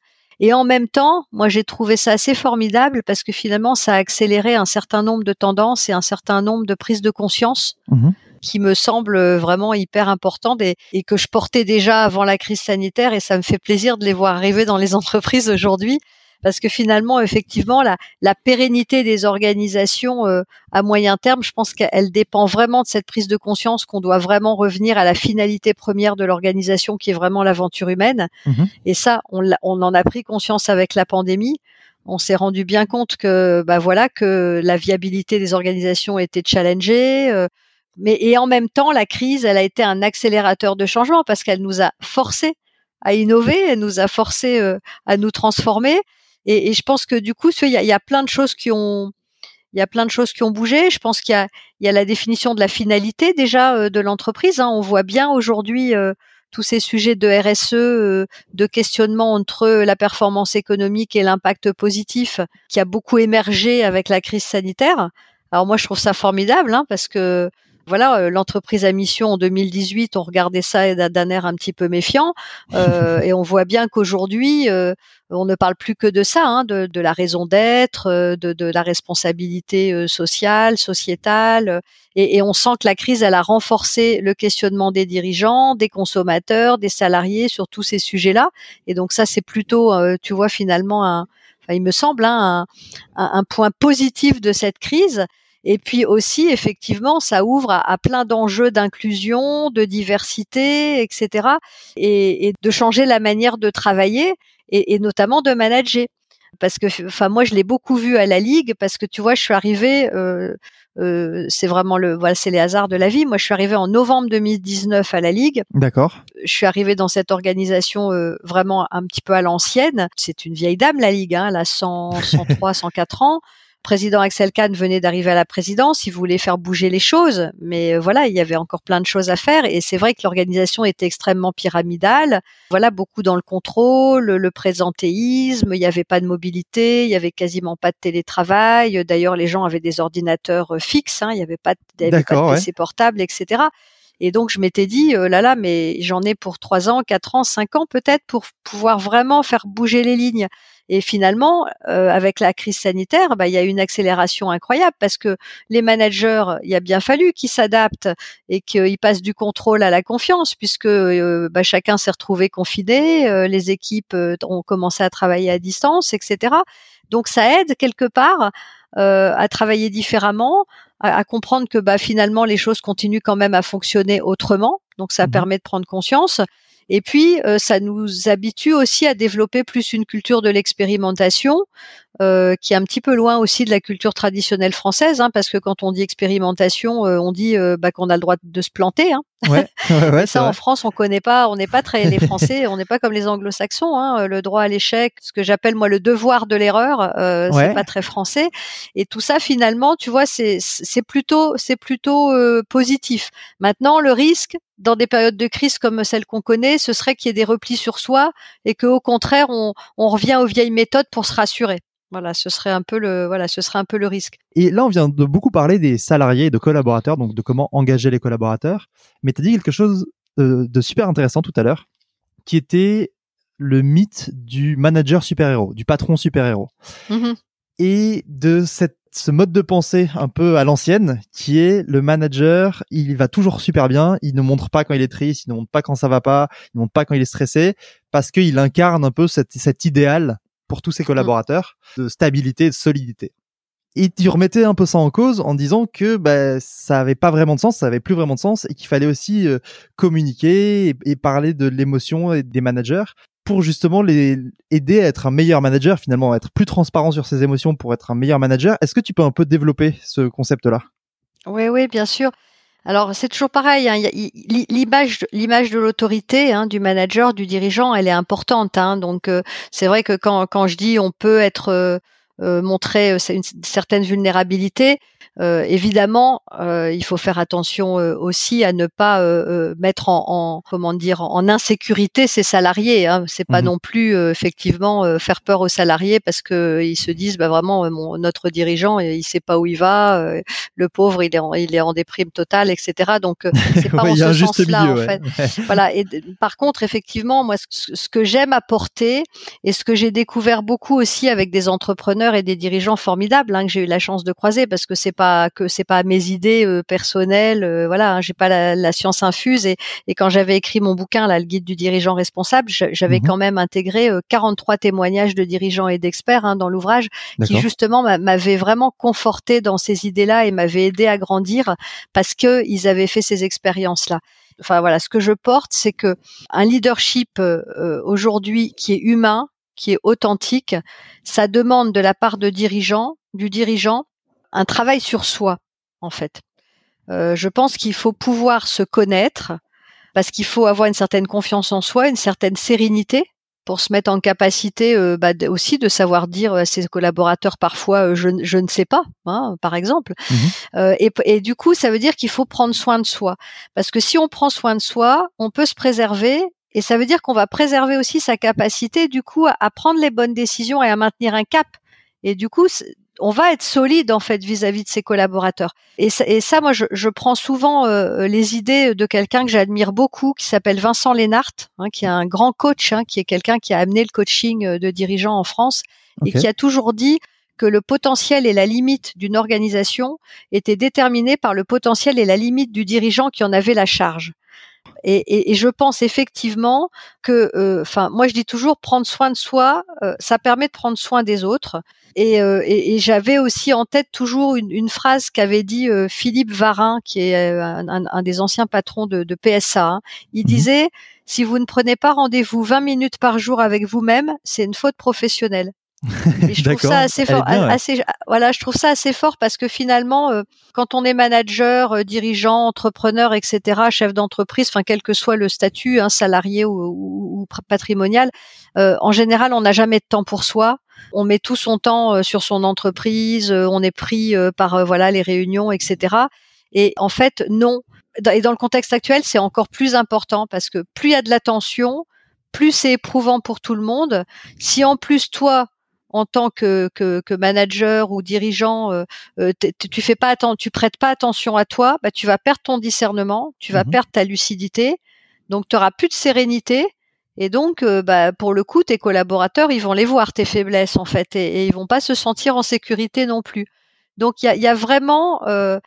B: Et en même temps, moi, j'ai trouvé ça assez formidable parce que finalement, ça a accéléré un certain nombre de tendances et un certain nombre de prises de conscience
A: Mhm.
B: qui me semblent vraiment hyper importantes et, et que je portais déjà avant la crise sanitaire et ça me fait plaisir de les voir arriver dans les entreprises aujourd'hui parce que finalement, effectivement, la, la pérennité des organisations euh, à moyen terme, je pense qu'elle dépend vraiment de cette prise de conscience qu'on doit vraiment revenir à la finalité première de l'organisation qui est vraiment l'aventure humaine.
A: Mhm.
B: Et ça, on, on en a pris conscience avec la pandémie. On s'est rendu bien compte que, bah voilà, que la viabilité des organisations était challengée. euh, mais et en même temps, la crise, elle a été un accélérateur de changement parce qu'elle nous a forcé à innover, elle nous a forcé euh, à nous transformer. Et, et je pense que du coup, il y a, y a plein de choses qui ont, il y a plein de choses qui ont bougé. Je pense qu'il y a, il y a la définition de la finalité déjà euh, de l'entreprise. hein. On voit bien aujourd'hui euh, tous ces sujets de RSE, euh, de questionnement entre la performance économique et l'impact positif, qui a beaucoup émergé avec la crise sanitaire. Alors moi, je trouve ça formidable hein, parce que voilà, euh, l'entreprise à mission en 2018, on regardait ça d'un air un petit peu méfiant, euh, et on voit bien qu'aujourd'hui, euh, on ne parle plus que de ça, hein, de, de la raison d'être, euh, de, de la responsabilité euh, sociale, sociétale, et, et on sent que la crise, elle a renforcé le questionnement des dirigeants, des consommateurs, des salariés sur tous ces sujets-là, et donc ça, c'est plutôt, euh, tu vois, finalement, un, enfin, il me semble, hein, un, un point positif de cette crise. Et puis aussi, effectivement, ça ouvre à, à plein d'enjeux d'inclusion, de diversité, etc. Et, et, de changer la manière de travailler et, et notamment de manager. Parce que, enfin, moi, je l'ai beaucoup vu à la ligue parce que tu vois, je suis arrivée. Euh, euh, c'est vraiment le, voilà, c'est les hasards de la vie. Moi, je suis arrivée en novembre 2019 à la ligue.
A: D'accord.
B: Je suis arrivée dans cette organisation euh, vraiment un petit peu à l'ancienne. C'est une vieille dame, la ligue. Hein, elle a 100, 103, 104 ans président Axel Kahn venait d'arriver à la présidence, il voulait faire bouger les choses, mais voilà, il y avait encore plein de choses à faire et c'est vrai que l'organisation était extrêmement pyramidale. Voilà, beaucoup dans le contrôle, le présentéisme, il n'y avait pas de mobilité, il y avait quasiment pas de télétravail. D'ailleurs, les gens avaient des ordinateurs fixes, hein, il n'y avait pas de, il y avait pas de PC ouais. portable, etc. Et donc, je m'étais dit, euh, là là, mais j'en ai pour trois ans, quatre ans, cinq ans peut-être pour pouvoir vraiment faire bouger les lignes. Et finalement, avec la crise sanitaire, bah, il y a une accélération incroyable parce que les managers, il a bien fallu qu'ils s'adaptent et qu'ils passent du contrôle à la confiance, puisque bah, chacun s'est retrouvé confiné, les équipes ont commencé à travailler à distance, etc. Donc ça aide quelque part à travailler différemment, à, comprendre que bah, finalement les choses continuent quand même à fonctionner autrement. Donc ça mmh permet de prendre conscience. Et puis, euh, ça nous habitue aussi à développer plus une culture de l'expérimentation, euh, qui est un petit peu loin aussi de la culture traditionnelle française, hein, parce que quand on dit expérimentation, euh, on dit bah, qu'on a le droit de se planter. Hein.
A: Ouais, ouais,
B: ça, en France, on connaît pas, on n'est pas très les Français, on n'est pas comme les Anglo-Saxons. Hein, le droit à l'échec, ce que j'appelle moi le devoir de l'erreur, euh, c'est pas très français. Et tout ça, finalement, tu vois, c'est c'est plutôt c'est plutôt positif. Maintenant, le risque, dans des périodes de crise comme celle qu'on connaît, ce serait qu'il y ait des replis sur soi et qu'au contraire, on, on revient aux vieilles méthodes pour se rassurer. Voilà, ce serait un peu le voilà, ce serait un peu le risque.
A: Et là, on vient de beaucoup parler des salariés et de collaborateurs, donc de comment engager les collaborateurs. Mais tu as dit quelque chose de, super intéressant tout à l'heure, qui était le mythe du manager super-héros, du patron super-héros. Mmh et de cette ce mode de pensée un peu à l'ancienne, qui est le manager, il va toujours super bien, il ne montre pas quand il est triste, il ne montre pas quand ça va pas, il ne montre pas quand il est stressé, parce qu'il incarne un peu cet idéal pour tous ses collaborateurs de stabilité, de solidité. Et tu remettais un peu ça en cause en disant que bah, ça avait pas vraiment de sens, ça avait plus vraiment de sens et qu'il fallait aussi euh, communiquer et, parler de l'émotion et des managers pour justement les aider à être un meilleur manager, finalement, à être plus transparent sur ses émotions pour être un meilleur manager. Est-ce que tu peux un peu développer ce concept-là?
B: Oui, oui, bien sûr. Alors c'est toujours pareil, hein, l'image, l'image de l'autorité, hein, du manager, du dirigeant, elle est importante. Hein, donc euh, c'est vrai que quand, quand je dis on peut être euh, montrer une certaine vulnérabilité, euh, évidemment, euh, il faut faire attention euh, aussi à ne pas mettre en, comment dire en insécurité ses salariés. Hein. C'est pas mmh non plus effectivement faire peur aux salariés parce que ils se disent bah vraiment mon, notre dirigeant il sait pas où il va, le pauvre il est en, il est en déprime totale, etc. Donc c'est pas en ce sens-là en fait. Voilà. Et par contre effectivement moi ce, ce que j'aime apporter et ce que j'ai découvert beaucoup aussi avec des entrepreneurs et des dirigeants formidables hein, que j'ai eu la chance de croiser parce que c'est pas que c'est pas mes idées euh, personnelles. Euh, voilà, hein, j'ai pas la, science infuse. Et, et quand j'avais écrit mon bouquin, là, le guide du dirigeant responsable, j'avais mmh quand même intégré 43 euh, témoignages de dirigeants et d'experts hein, dans l'ouvrage, qui justement m'avaient vraiment conforté dans ces idées-là et m'avaient aidé à grandir parce que ils avaient fait ces expériences-là enfin voilà, ce que je porte, c'est que un leadership aujourd'hui qui est humain, qui est authentique, ça demande de la part de dirigeants, du dirigeant, un travail sur soi, en fait. Euh, je pense qu'il faut pouvoir se connaître parce qu'il faut avoir une certaine confiance en soi, une certaine sérénité pour se mettre en capacité euh, bah, aussi de savoir dire à ses collaborateurs parfois euh, je, ne sais pas, hein, par exemple. Mmh et, et, du coup, ça veut dire qu'il faut prendre soin de soi. Parce que si on prend soin de soi, on peut se préserver et ça veut dire qu'on va préserver aussi sa capacité du coup à prendre les bonnes décisions et à maintenir un cap. Et du coup, on va être solide en fait vis-à-vis de ses collaborateurs. Et ça, moi, je, prends souvent euh, les idées de quelqu'un que j'admire beaucoup, qui s'appelle Vincent Lénart, hein, qui est un grand coach, hein, qui est quelqu'un qui a amené le coaching euh, de dirigeants en France et qui a toujours dit que le potentiel et la limite d'une organisation étaient déterminés par le potentiel et la limite du dirigeant qui en avait la charge. Et, je pense effectivement que, euh, enfin, moi je dis toujours prendre soin de soi, ça permet de prendre soin des autres. Euh, et, et, j'avais aussi en tête toujours une, une phrase qu'avait dit euh, Philippe Varin, qui est euh, un, un, des anciens patrons de, de PSA. Hein. Il mmh disait si vous ne prenez pas rendez-vous 20 minutes par jour avec vous-même, c'est une faute professionnelle. Et je trouve ça assez fort, assez, voilà, je trouve ça assez fort parce que finalement, quand on est manager, dirigeant, entrepreneur, etc., chef d'entreprise, enfin quel que soit le statut, hein, salarié ou, ou, ou patrimonial, en général, on n'a jamais de temps pour soi on met tout son temps euh, sur son entreprise, euh, on est pris euh, par voilà les réunions, etc. Et en fait, non. Et dans le contexte actuel, c'est encore plus important parce que plus il y a de l'attention, plus c'est éprouvant pour tout le monde. Si en plus toi, en tant que, que, manager ou dirigeant, tu fais pas tu prêtes pas attention à toi, bah, tu vas perdre ton discernement, tu vas mmh perdre ta lucidité, donc tu auras plus de sérénité Et donc, euh, bah, pour le coup, tes collaborateurs, ils vont les voir tes faiblesses en fait, et, et ils vont pas se sentir en sécurité non plus. Donc, il y a, y a, vraiment euh,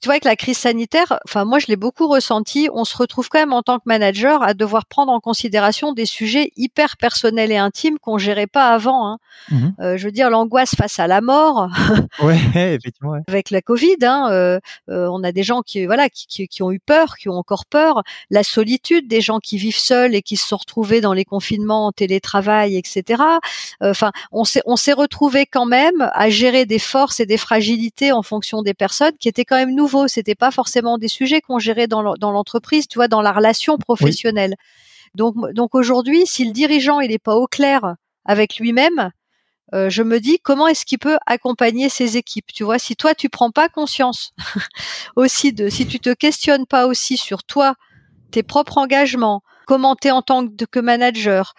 B: tu vois, avec la crise sanitaire, enfin moi je l'ai beaucoup ressenti, on se retrouve quand même en tant que manager à devoir prendre en considération des sujets hyper personnels et intimes qu'on gérait pas avant. Hein. Mmh euh, je veux dire l'angoisse face à la mort.
A: ouais, effectivement. Ouais.
B: Avec la Covid, hein, euh, euh, on a des gens qui voilà qui, qui, qui, ont eu peur, qui ont encore peur. La solitude, des gens qui vivent seuls et qui se sont retrouvés dans les confinements, en télétravail, etc. Enfin, on s'est on s'est retrouvé quand même à gérer des forces et des fragilités en fonction des personnes qui étaient quand même nouveaux c'était pas forcément des sujets qu'on gérait dans l'entreprise, tu vois, dans la relation professionnelle. Donc, donc aujourd'hui, si le dirigeant il est pas au clair avec lui-même, euh, je me dis comment est-ce qu'il peut accompagner ses équipes. Tu vois, si toi tu prends pas conscience aussi de, si tu te questionnes pas aussi sur toi, tes propres engagements, comment tu es en tant que manager,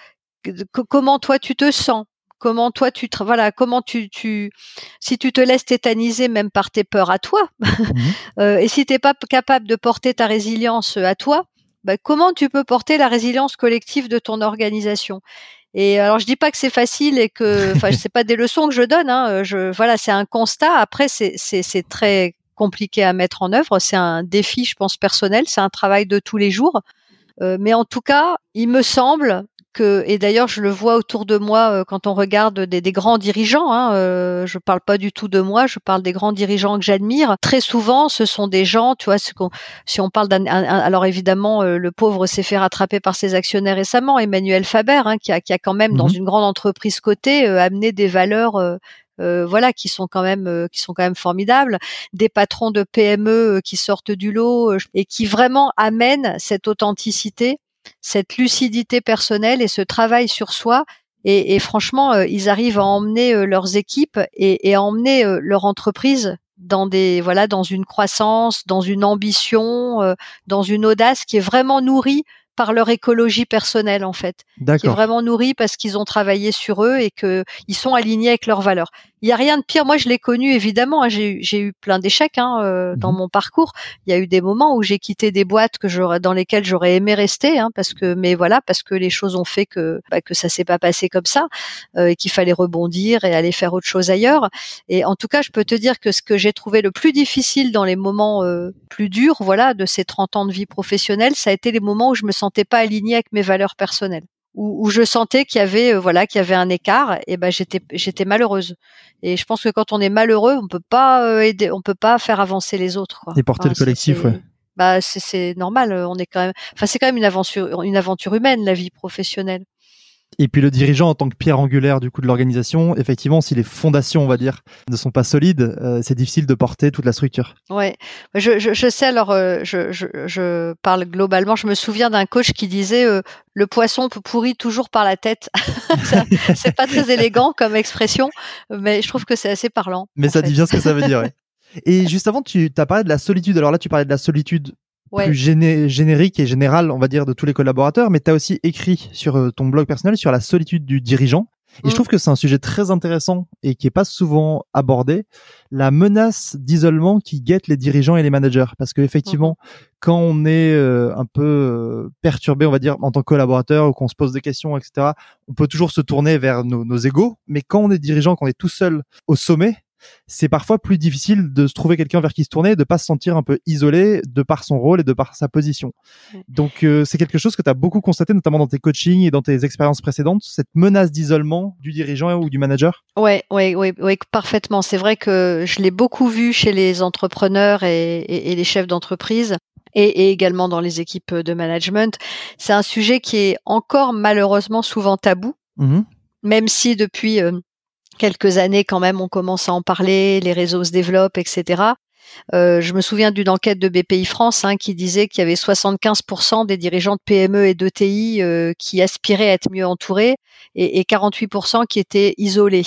B: comment toi tu te sens, comment toi tu voilà comment tu tu si tu te laisses tétaniser même par tes peurs à toi mmh euh, et si t'es pas capable de porter ta résilience à toi bah, comment tu peux porter la résilience collective de ton organisation? Et alors je dis pas que c'est facile et que enfin c'est pas des leçons que je donne hein, euh, je voilà c'est un constat. Après c'est c'est c'est très compliqué à mettre en œuvre. C'est un défi je pense personnel. C'est un travail de tous les jours. Euh, mais en tout cas, il me semble que, et d'ailleurs je le vois autour de moi euh, quand on regarde des, des grands dirigeants, hein, euh, je parle pas du tout de moi, je parle des grands dirigeants que j'admire. Très souvent, ce sont des gens, tu vois, ce si on parle d'un, alors évidemment, euh, le pauvre s'est fait rattraper par ses actionnaires récemment, Emmanuel Faber, hein, qui, a, qui a quand même dans mmh une grande entreprise cotée amené des valeurs. Euh, voilà, qui sont quand même qui sont quand même formidables, des patrons de PME qui sortent du lot et qui vraiment amènent cette authenticité cette lucidité personnelle et ce travail sur soi. Et, franchement, euh, ils arrivent à emmener euh, leurs équipes et, à emmener euh, leur entreprise dans des voilà dans une croissance, dans une ambition, dans une audace qui est vraiment nourrie par leur écologie personnelle en fait, qui est vraiment nourrie parce qu'ils ont travaillé sur eux et que ils sont alignés avec leurs valeurs il y a rien de pire. Moi, je l'ai connu évidemment. Hein, j'ai eu plein d'échecs hein, euh, dans mmh mon parcours. Il y a eu des moments où j'ai quitté des boîtes que j'aurais dans lesquelles j'aurais aimé rester, hein, parce que mais voilà, parce que les choses ont fait que bah, que ça s'est pas passé comme ça euh, et qu'il fallait rebondir et aller faire autre chose ailleurs. Et en tout cas, je peux te dire que ce que j'ai trouvé le plus difficile dans les moments euh, plus durs, voilà, de ces 30 ans de vie professionnelle, ça a été les moments où je me sentais pas alignée avec mes valeurs personnelles. Où, où, je sentais qu'il y avait euh, voilà qu'il y avait un écart et ben j'étais j'étais malheureuse. Et je pense que quand on est malheureux on peut pas euh, aider on peut pas faire avancer les autres quoi.
A: et porter le collectif ouais.
B: bah c'est normal on est quand même enfin c'est quand même une aventure une aventure humaine la vie professionnelle
A: et puis le dirigeant en tant que pierre angulaire du coup de l'organisation, effectivement, si les fondations, on va dire, ne sont pas solides, euh, c'est difficile de porter toute la structure.
B: Ouais, je, je, je sais. Alors, euh, je, je, je, parle globalement. Je me souviens d'un coach qui disait euh, le poisson pourrit toujours par la tête. c'est pas très élégant comme expression, mais je trouve que c'est assez parlant.
A: Mais ça dit bien ce que ça veut dire. Ouais. Et juste avant, tu as parlé de la solitude. Alors là, tu parlais de la solitude plus générique et général, on va dire, de tous les collaborateurs, mais tu as aussi écrit sur euh, ton blog personnel sur la solitude du dirigeant. Et je mm. trouve que c'est un sujet très intéressant et qui est pas souvent abordé, la menace d'isolement qui guette les dirigeants et les managers. Parce que effectivement, mm-hmm. quand on est euh, un peu euh, perturbé, on va dire, en tant que collaborateur ou qu'on se pose des questions, etc., on peut toujours se tourner vers nos, nos égaux. Mais quand on est dirigeant, quand on est tout seul au sommet, c'est parfois plus difficile de se trouver quelqu'un vers qui se tourner, de pas se sentir un peu isolé de par son rôle et de par sa position. Donc euh, c'est quelque chose que tu as beaucoup constaté, notamment dans tes coachings et dans tes expériences précédentes, cette menace d'isolement du dirigeant ou du manager?
B: Ouais, ouais, ouais, ouais parfaitement. C'est vrai que je l'ai beaucoup vu chez les entrepreneurs et, les chefs d'entreprise. Et, également dans les équipes de management. C'est un sujet qui est encore malheureusement souvent tabou, mmh même si depuis euh, quelques années quand même, on commence à en parler, les réseaux se développent, etc. Euh, je me souviens d'une enquête de BPI France hein, qui disait qu'il y avait 75% des dirigeants de PME et d'ETI euh, qui aspiraient à être mieux entourés et, et 48% qui étaient isolés.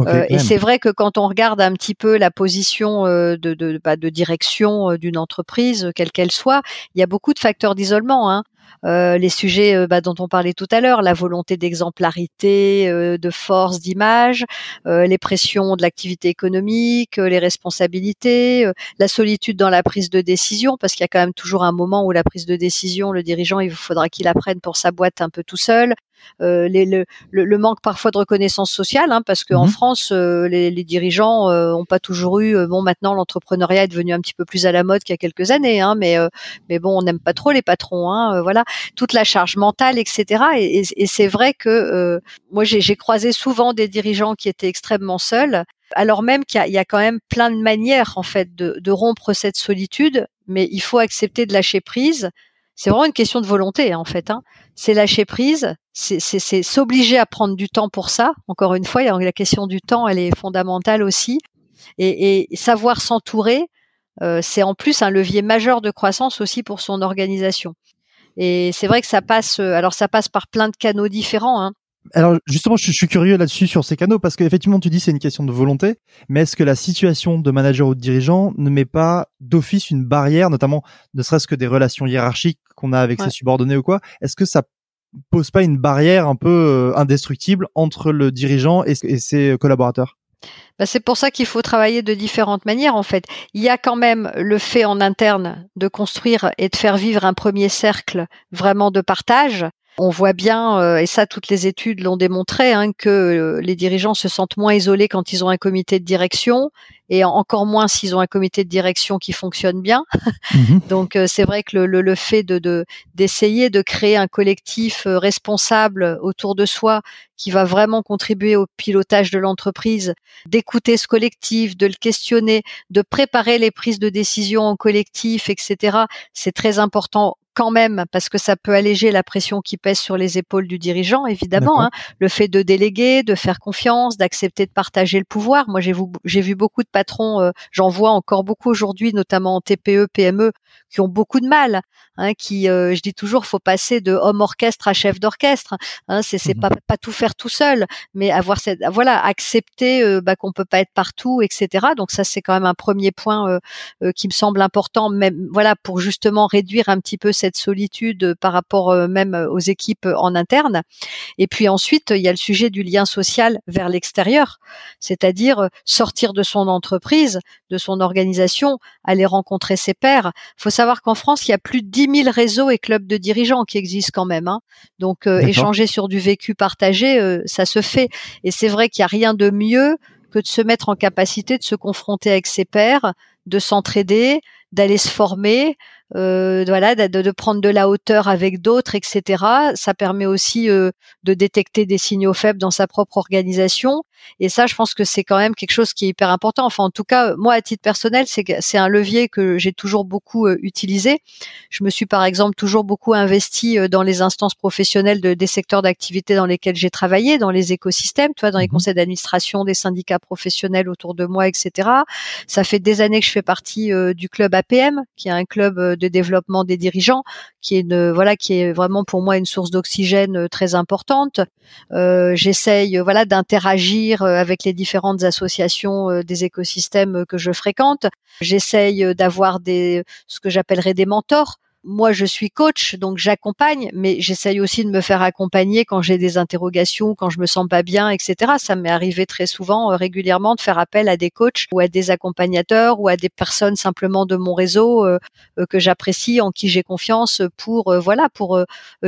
B: Euh, et c'est vrai que quand on regarde un petit peu la position euh, de, de, bah, de direction d'une entreprise, quelle qu'elle soit, il y a beaucoup de facteurs d'isolement. Hein. Euh, les sujets euh, bah, dont on parlait tout à l'heure, la volonté d'exemplarité, euh, de force, d'image, les pressions de l'activité économique, les responsabilités, la solitude dans la prise de décision, parce qu'il y a quand même toujours un moment où la prise de décision, le dirigeant, il faudra qu'il apprenne pour sa boîte un peu tout seul. Euh, les, le, le, manque parfois de reconnaissance sociale, hein, parce qu'en mmh France, euh, les, les, dirigeants euh, ont pas toujours eu. bon, maintenant, l'entrepreneuriat est devenu un petit peu plus à la mode qu'il y a quelques années, hein, mais mais bon, on n'aime pas trop les patrons. Hein, voilà, toute la charge mentale, etc. Et, et, c'est vrai que moi, j'ai croisé souvent des dirigeants qui étaient extrêmement seuls alors même qu'il y, y, a quand même plein de manières en fait de, de, rompre cette solitude, mais il faut accepter de lâcher prise, c'est vraiment une question de volonté en fait. Hein. C'est lâcher prise, c'est s'obliger à prendre du temps pour ça. Encore une fois, la question du temps, elle est fondamentale aussi. Et, et savoir s'entourer, euh, c'est en plus un levier majeur de croissance aussi pour son organisation. Et c'est vrai que ça passe, euh, alors ça passe par plein de canaux différents. Hein.
A: Alors justement, je, suis curieux là-dessus sur ces canaux parce qu'effectivement, tu dis c'est une question de volonté, mais est-ce que la situation de manager ou de dirigeant ne met pas d'office une barrière, notamment ne serait-ce que des relations hiérarchiques qu'on a avec ses subordonnés ou quoi? Est-ce que ça pose pas une barrière un peu euh, indestructible entre le dirigeant et, ses collaborateurs
B: bah c'est pour ça qu'il faut travailler de différentes manières en fait. Il y a quand même le fait en interne de construire et de faire vivre un premier cercle vraiment de partage on voit bien, euh, et ça toutes les études l'ont démontré, hein, que euh, les dirigeants se sentent moins isolés quand ils ont un comité de direction et encore moins s'ils ont un comité de direction qui fonctionne bien. Mhm. Donc euh, c'est vrai que le, le, fait de d'essayer de, créer un collectif responsable autour de soi qui va vraiment contribuer au pilotage de l'entreprise, d'écouter ce collectif, de le questionner, de préparer les prises de décision en collectif, etc. C'est très important quand même, parce que ça peut alléger la pression qui pèse sur les épaules du dirigeant, évidemment. Hein. le fait de déléguer, de faire confiance, d'accepter de partager le pouvoir. Moi, j'ai vu, beaucoup de patrons, euh, j'en vois encore beaucoup aujourd'hui, notamment en TPE, PME, qui ont beaucoup de mal, hein, qui, euh, je dis toujours, faut passer de homme orchestre à chef d'orchestre. Hein, c'est c'est mmh pas pas tout faire tout seul, mais avoir cette, voilà, accepter euh, bah, qu'on peut pas être partout, etc. Donc ça, c'est quand même un premier point euh, qui me semble important, même voilà, pour justement réduire un petit peu cette solitude par rapport même aux équipes en interne. Et puis ensuite, il y a le sujet du lien social vers l'extérieur, c'est-à-dire sortir de son entreprise, de son organisation, aller rencontrer ses pairs. Faut savoir qu'en France, il y a plus de 10 000 réseaux et clubs de dirigeants qui existent quand même. Hein. Donc, euh, échanger sur du vécu partagé, euh, ça se fait. Et c'est vrai qu'il n'y a rien de mieux que de se mettre en capacité de se confronter avec ses pairs, de s'entraider, d'aller se former, euh, voilà, de, de, prendre de la hauteur avec d'autres, etc. Ça permet aussi euh, de détecter des signaux faibles dans sa propre organisation. Et ça, je pense que c'est quand même quelque chose qui est hyper important. Enfin, en tout cas, moi, à titre personnel, c'est un levier que j'ai toujours beaucoup euh, utilisé. Je me suis, par exemple, toujours beaucoup investi euh, dans les instances professionnelles de, des secteurs d'activité dans lesquels j'ai travaillé, dans les écosystèmes, tu vois, dans les mmh conseils d'administration des syndicats professionnels autour de moi, etc. Ça fait des années que je fais partie du club APM, qui est un club de développement des dirigeants, qui est une, voilà, qui est vraiment pour moi une source d'oxygène euh, très importante. Euh, J'essaye, euh, voilà, d'interagir euh, avec les différentes associations des écosystèmes que je fréquente. J'essaye d'avoir des, ce que j'appellerais des mentors moi je suis coach, donc j'accompagne, mais j'essaye aussi de me faire accompagner quand j'ai des interrogations, quand je me sens pas bien, etc. Ça m'est arrivé très souvent, euh, régulièrement, de faire appel à des coachs ou à des accompagnateurs ou à des personnes simplement de mon réseau euh, euh, que j'apprécie, en qui j'ai confiance, pour voilà, pour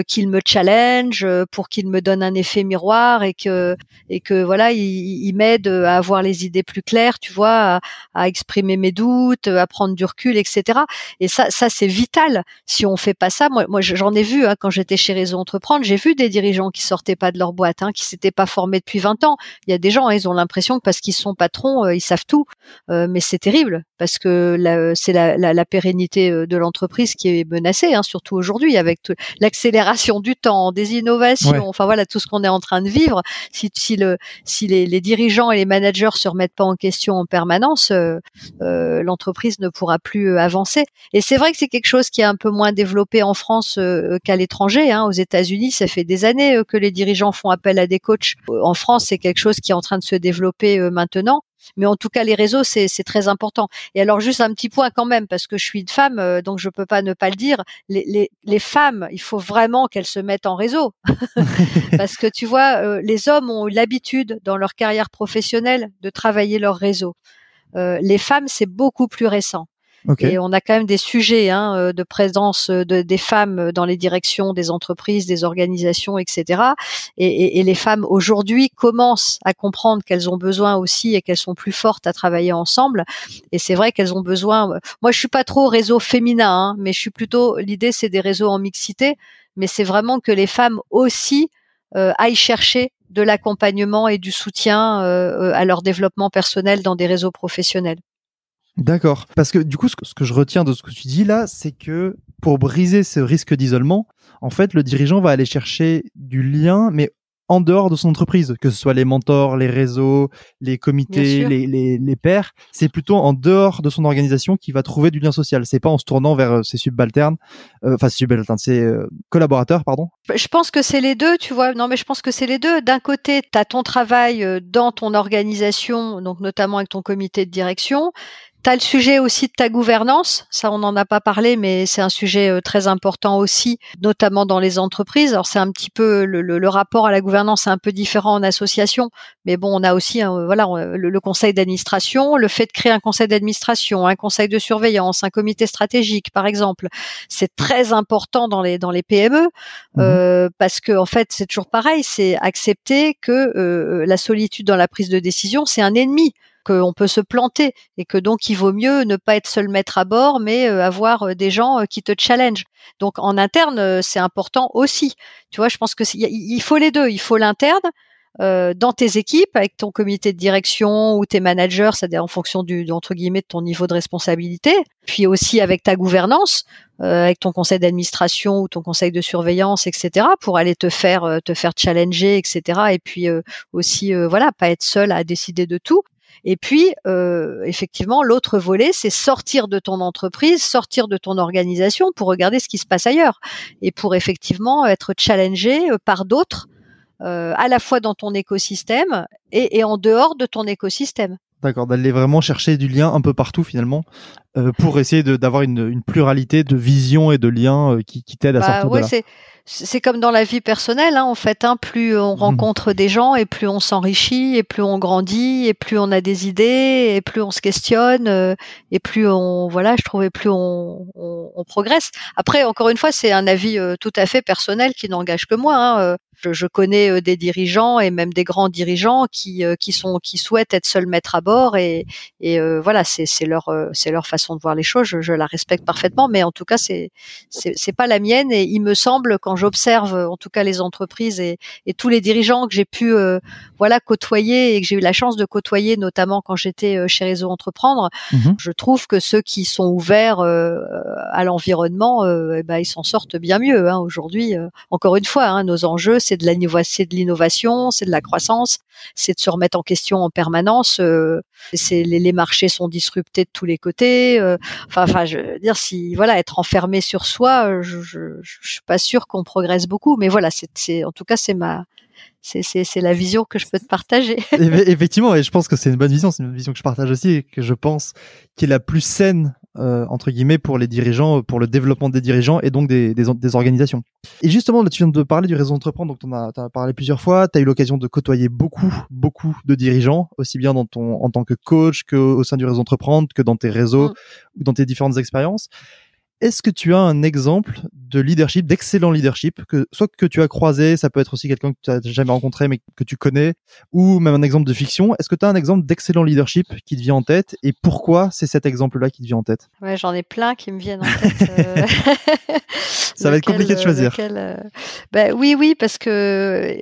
B: qu'ils me challenge, pour qu'ils me donnent un effet miroir et que et que voilà, ils, m'aident à avoir les idées plus claires, tu vois, à, à exprimer mes doutes, à prendre du recul, etc. Et ça, ça c'est vital si on fait pas ça, moi, moi j'en ai vu hein, quand j'étais chez Réseau Entreprendre, j'ai vu des dirigeants qui sortaient pas de leur boîte, hein, qui s'étaient pas formés depuis 20 ans. Il y a des gens, hein, ils ont l'impression que parce qu'ils sont patrons, euh, ils savent tout, euh, mais c'est terrible parce que c'est la, la, la, pérennité euh, de l'entreprise qui est menacée, hein, surtout aujourd'hui avec l'accélération du temps, des innovations, enfin voilà tout ce qu'on est en train de vivre. Si, si, le, si les, les, dirigeants et les managers se remettent pas en question en permanence, euh, l'entreprise ne pourra plus avancer. Et c'est vrai que c'est quelque chose qui est un peu moins développé en France euh, qu'à l'étranger. Hein. Aux États-Unis, ça fait des années euh, que les dirigeants font appel à des coachs. Euh, en France, c'est quelque chose qui est en train de se développer maintenant. mais en tout cas les réseaux c'est très important. Et alors juste un petit point quand même parce que je suis une femme, donc je peux pas ne pas le dire. Les, les, femmes, il faut vraiment qu'elles se mettent en réseau parce que tu vois, les hommes ont eu l'habitude dans leur carrière professionnelle de travailler leur réseau. Les femmes, c'est beaucoup plus récent. Et on a quand même des sujets hein, euh, de présence euh, de, des femmes dans les directions des entreprises, des organisations, etc. Et, et, et les femmes aujourd'hui commencent à comprendre qu'elles ont besoin aussi et qu'elles sont plus fortes à travailler ensemble. Et c'est vrai qu'elles ont besoin. Moi, je suis pas trop réseau féminin, hein, mais je suis plutôt. L'idée, c'est des réseaux en mixité. Mais c'est vraiment que les femmes aussi euh, aillent chercher de l'accompagnement et du soutien euh, à leur développement personnel dans des réseaux professionnels.
A: D'accord. Parce que du coup, ce que, je retiens de ce que tu dis là, c'est que pour briser ce risque d'isolement, en fait, le dirigeant va aller chercher du lien, mais en dehors de son entreprise, que ce soit les mentors, les réseaux, les comités, les, les, les, pairs, c'est plutôt en dehors de son organisation qu'il va trouver du lien social. C'est pas en se tournant vers euh, ses subalternes, euh, enfin subalternes, ses euh, collaborateurs, pardon.
B: Je pense que c'est les deux, tu vois. Non, mais je pense que c'est les deux. D'un côté, tu as ton travail dans ton organisation, donc notamment avec ton comité de direction. Tu as le sujet aussi de ta gouvernance, ça on n'en a pas parlé, mais c'est un sujet euh, très important aussi, notamment dans les entreprises. Alors c'est un petit peu le, le, rapport à la gouvernance est un peu différent en association, mais bon, on a aussi voilà le, le conseil d'administration, le fait de créer un conseil d'administration, un conseil de surveillance, un comité stratégique, par exemple, c'est très important dans les dans les PME mmh euh, parce que en fait c'est toujours pareil, c'est accepter que euh, la solitude dans la prise de décision c'est un ennemi qu'on peut se planter et que donc il vaut mieux ne pas être seul maître à bord, mais euh, avoir euh, des gens euh, qui te challenge. Donc en interne, c'est important aussi. Tu vois, je pense que il faut les deux. Il faut l'interne. dans tes équipes, avec ton comité de direction ou tes managers, c'est-à-dire en fonction du, entre guillemets de ton niveau de responsabilité, puis aussi avec ta gouvernance, avec ton conseil d'administration ou ton conseil de surveillance, etc., pour aller te faire te faire challenger, etc. Et puis aussi voilà, pas être seul à décider de tout. Et puis, euh, effectivement, l'autre volet, c'est sortir de ton entreprise, sortir de ton organisation pour regarder ce qui se passe ailleurs et pour effectivement être challengé euh, par d'autres, euh, à la fois dans ton écosystème et, et en dehors de ton écosystème.
A: D'accord, d'aller vraiment chercher du lien un peu partout finalement, euh, pour essayer d'avoir une, une, pluralité de visions et de liens euh, qui, qui t'aident à bah, sortir
B: ouais,
A: de là
B: c'est comme dans la vie personnelle, hein, en fait. Hein, plus on mmh. rencontre des gens et plus on s'enrichit et plus on grandit et plus on a des idées et plus on se questionne euh, et plus on voilà, je trouvais plus on, on, on, progresse. Après, encore une fois, c'est un avis tout à fait personnel qui n'engage que moi. Hein. Je, je, connais des dirigeants et même des grands dirigeants qui qui sont qui souhaitent être seuls maîtres à bord et, et voilà, c'est leur c'est leur façon de voir les choses. Je, je, la respecte parfaitement, mais en tout cas, c'est c'est pas la mienne et il me semble quand j'observe en tout cas les entreprises et, et tous les dirigeants que j'ai pu euh, voilà côtoyer et que j'ai eu la chance de côtoyer notamment quand j'étais euh, chez Réseau Entreprendre, mmh je trouve que ceux qui sont ouverts euh, à l'environnement, eh ben, ils s'en sortent bien mieux. Hein, Aujourd'hui, encore une fois, hein, nos enjeux, c'est de l'innovation, c'est de la croissance, c'est de se remettre en question en permanence. c'est les, marchés sont disruptés de tous les côtés. enfin, enfin, je veux dire, si voilà, être enfermé sur soi, je, je, je suis pas sûr qu'on progresse beaucoup. Mais voilà, en tout cas c'est ma c'est la vision que je peux te partager.
A: Effectivement, et je pense que c'est une bonne vision, c'est une vision que je partage aussi et que je pense qui est la plus saine euh, entre guillemets pour les dirigeants, pour le développement des dirigeants et donc des, des, des organisations. Et justement, là, tu viens de parler du réseau entreprendre, donc tu en as, parlé plusieurs fois, tu as eu l'occasion de côtoyer beaucoup, beaucoup de dirigeants, aussi bien dans ton, en tant que coach qu'au sein du réseau entreprendre, que dans tes réseaux mm. ou dans tes différentes expériences. Est-ce que tu as un exemple de leadership, d'excellent leadership, que soit que tu as croisé, ça peut être aussi quelqu'un que tu n'as jamais rencontré mais que tu connais, ou même un exemple de fiction. Est-ce que tu as un exemple d'excellent leadership qui te vient en tête et pourquoi c'est cet exemple-là qui te vient en tête?
B: Ouais, j'en ai plein qui me viennent en tête. Euh.
A: ça va être compliqué de choisir.
B: Euh, ben, oui, oui, parce que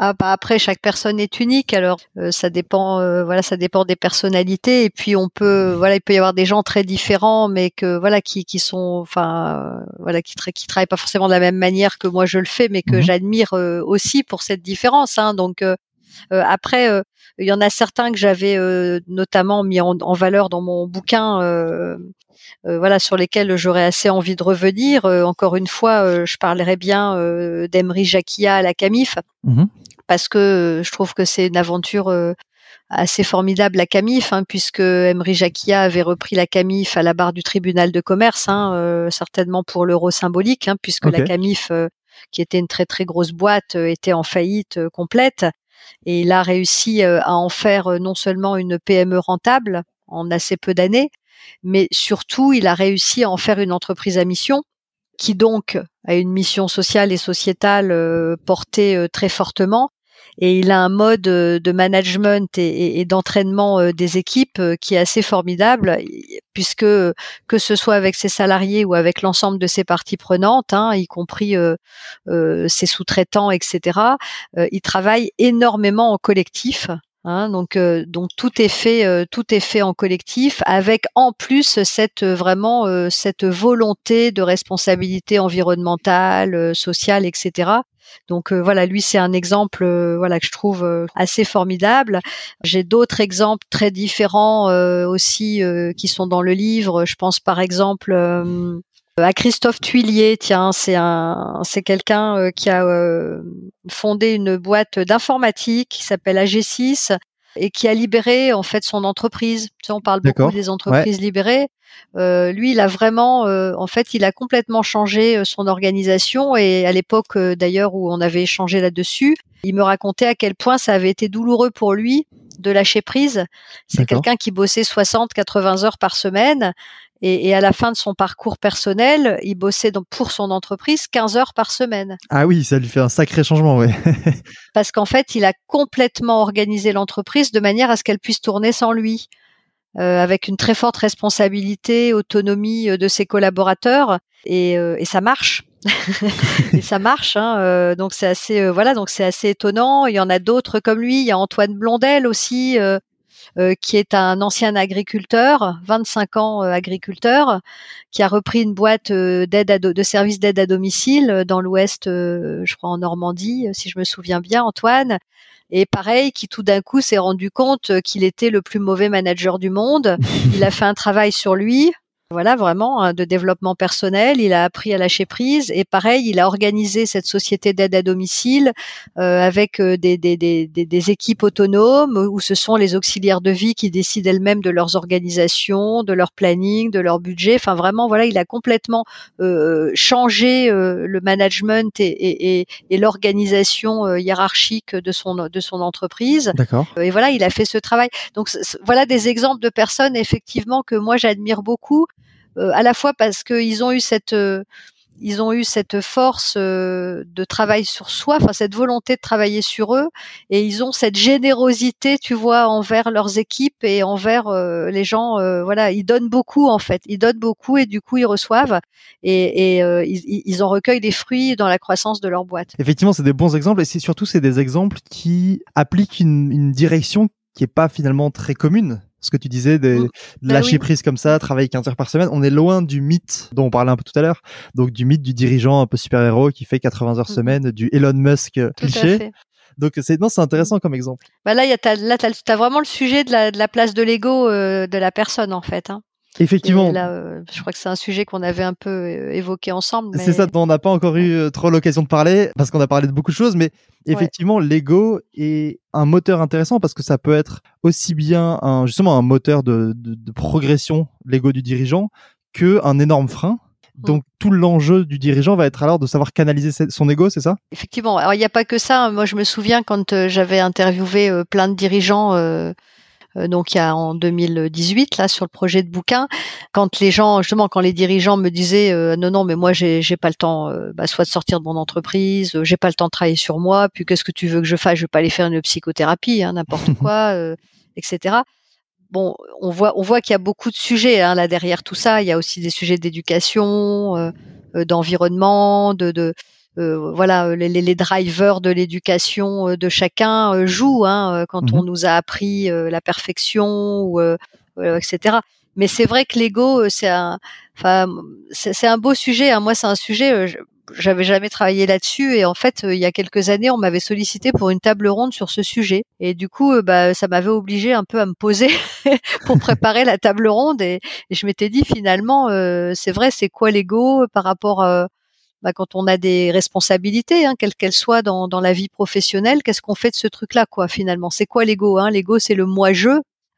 B: ah bah après chaque personne est unique alors euh, ça dépend euh, voilà ça dépend des personnalités et puis on peut voilà il peut y avoir des gens très différents mais que voilà qui qui sont enfin voilà qui qui travaillent pas forcément de la même manière que moi je le fais mais que mmh j'admire euh, aussi pour cette différence hein, donc après il y en a certains que j'avais notamment mis en, en, valeur dans mon bouquin voilà sur lesquels j'aurais assez envie de revenir. Encore une fois je parlerai bien d'Emery Jacquia à la Camif. Mmh parce que je trouve que c'est une aventure assez formidable la Camif, hein, puisque Emery Jacquia avait repris la Camif à la barre du tribunal de commerce, hein, certainement pour l'euro symbolique, hein, puisque la Camif, qui était une très très grosse boîte, était en faillite complète. Et il a réussi à en faire non seulement une PME rentable en assez peu d'années, mais surtout il a réussi à en faire une entreprise à mission qui donc a une mission sociale et sociétale euh, portée euh, très fortement. Et il a un mode euh, de management et, d'entraînement des équipes qui est assez formidable, puisque que ce soit avec ses salariés ou avec l'ensemble de ses parties prenantes, hein, y compris ses sous-traitants, etc., il travaille énormément en collectif Hein, donc, euh, donc tout est fait, euh, tout est fait en collectif, avec en plus cette euh, vraiment cette volonté de responsabilité environnementale, sociale, etc. Donc voilà, lui c'est un exemple, voilà que je trouve assez formidable. J'ai d'autres exemples très différents aussi qui sont dans le livre. Je pense par exemple à Christophe Tuilier, tiens, c'est un, c'est quelqu'un euh, qui a euh, fondé une boîte d'informatique qui s'appelle AG6 et qui a libéré en fait son entreprise. Tu sais, on parle beaucoup des entreprises libérées. Euh, lui, il a vraiment, en fait, il a complètement changé son organisation et à l'époque d'ailleurs où on avait échangé là-dessus, il me racontait à quel point ça avait été douloureux pour lui de lâcher prise. C'est quelqu'un qui bossait 60, 80 heures par semaine et, et, à la fin de son parcours personnel, il bossait donc pour son entreprise 15 heures par semaine.
A: Ah oui, ça lui fait un sacré changement, oui.
B: Parce qu'en fait, il a complètement organisé l'entreprise de manière à ce qu'elle puisse tourner sans lui, euh, avec une très forte responsabilité, autonomie euh, de ses collaborateurs, et, euh, et ça marche. et ça marche, hein, euh, donc c'est assez, voilà, donc c'est assez étonnant. Il y en a d'autres comme lui. Il y a Antoine Blondel aussi, euh, qui est un ancien agriculteur, 25 ans euh, agriculteur, qui a repris une boîte euh, d'aide de services d'aide à domicile dans l'Ouest, je crois en Normandie, si je me souviens bien, Antoine. Et pareil, qui tout d'un coup s'est rendu compte qu'il était le plus mauvais manager du monde. Il a fait un travail sur lui, voilà, vraiment, hein, de développement personnel. Il a appris à lâcher prise et pareil, il a organisé cette société d'aide à domicile euh, avec euh, des, des, des, des, équipes autonomes où ce sont les auxiliaires de vie qui décident elles-mêmes de leurs organisations, de leur planning, de leur budget. Enfin, vraiment, voilà, il a complètement euh, changé le management et, et, et, l'organisation hiérarchique de son de son entreprise.
A: D'accord.
B: Et voilà, il a fait ce travail. Donc voilà des exemples de personnes effectivement que moi j'admire beaucoup euh, à la fois parce qu'ils ont eu cette euh, ils ont eu cette force euh, de travail sur soi, enfin cette volonté de travailler sur eux, et ils ont cette générosité, tu vois, envers leurs équipes et envers les gens. voilà, ils donnent beaucoup en fait, ils donnent beaucoup et du coup ils reçoivent et, et ils, ils, en recueillent des fruits dans la croissance de leur boîte.
A: Effectivement, c'est des bons exemples et c'est surtout c'est des exemples qui appliquent une, une direction qui est pas finalement très commune ce que tu disais, de, mmh. bah lâcher prise comme ça, travailler 15 heures par semaine. On est loin du mythe dont on parlait un peu tout à l'heure, donc du mythe du dirigeant un peu super-héros qui fait 80 heures mmh semaine, du Elon Musk cliché. Donc c'est non, c'est intéressant comme exemple.
B: Bah là, y a, là, t'as, as vraiment le sujet de la, de la place de l'ego euh, de la personne en fait. Hein.
A: Effectivement.
B: là, euh, je crois que c'est un sujet qu'on avait un peu euh, évoqué ensemble.
A: C'est ça, dont on n'a pas encore eu euh, trop l'occasion de parler, parce qu'on a parlé de beaucoup de choses, mais effectivement, l'ego est un moteur intéressant parce que ça peut être aussi bien un, justement un moteur de, de, progression, l'ego du dirigeant, que un énorme frein. Mmh. Donc tout l'enjeu du dirigeant va être alors de savoir canaliser son ego, c'est ça?
B: Effectivement. Alors il n'y a pas que ça. Moi je me souviens quand j'avais interviewé plein de dirigeants donc il y a en 2018 là sur le projet de bouquin, quand les gens justement quand les dirigeants me disaient euh, non non mais moi j'ai j'ai pas le temps euh, bah, soit de sortir de mon entreprise, j'ai pas le temps de travailler sur moi, puis qu'est-ce que tu veux que je fasse, je vais pas aller faire une psychothérapie, hein, n'importe quoi, etc bon, on voit, on voit qu'il y a beaucoup de sujets hein, là derrière tout ça. Il y a aussi des sujets d'éducation, d'environnement, de, de, euh, voilà, les, les, drivers de l'éducation euh, de chacun euh, jouent hein, quand on mmh nous a appris la perfection ou etc. Mais c'est vrai que l'ego, c'est un, enfin, c'est un beau sujet. Hein. Moi, c'est un sujet. j'avais jamais travaillé là-dessus et en fait il y a quelques années on m'avait sollicité pour une table ronde sur ce sujet et du coup bah ça m'avait obligé un peu à me poser pour préparer la table ronde et, je m'étais dit finalement c'est vrai c'est quoi l'ego par rapport bah, quand on a des responsabilités, hein, quelles qu'elles soient dans, dans la vie professionnelle, qu'est-ce qu'on fait de ce truc-là, quoi, finalement? C'est quoi l'ego hein? L'ego, c'est le moi-je.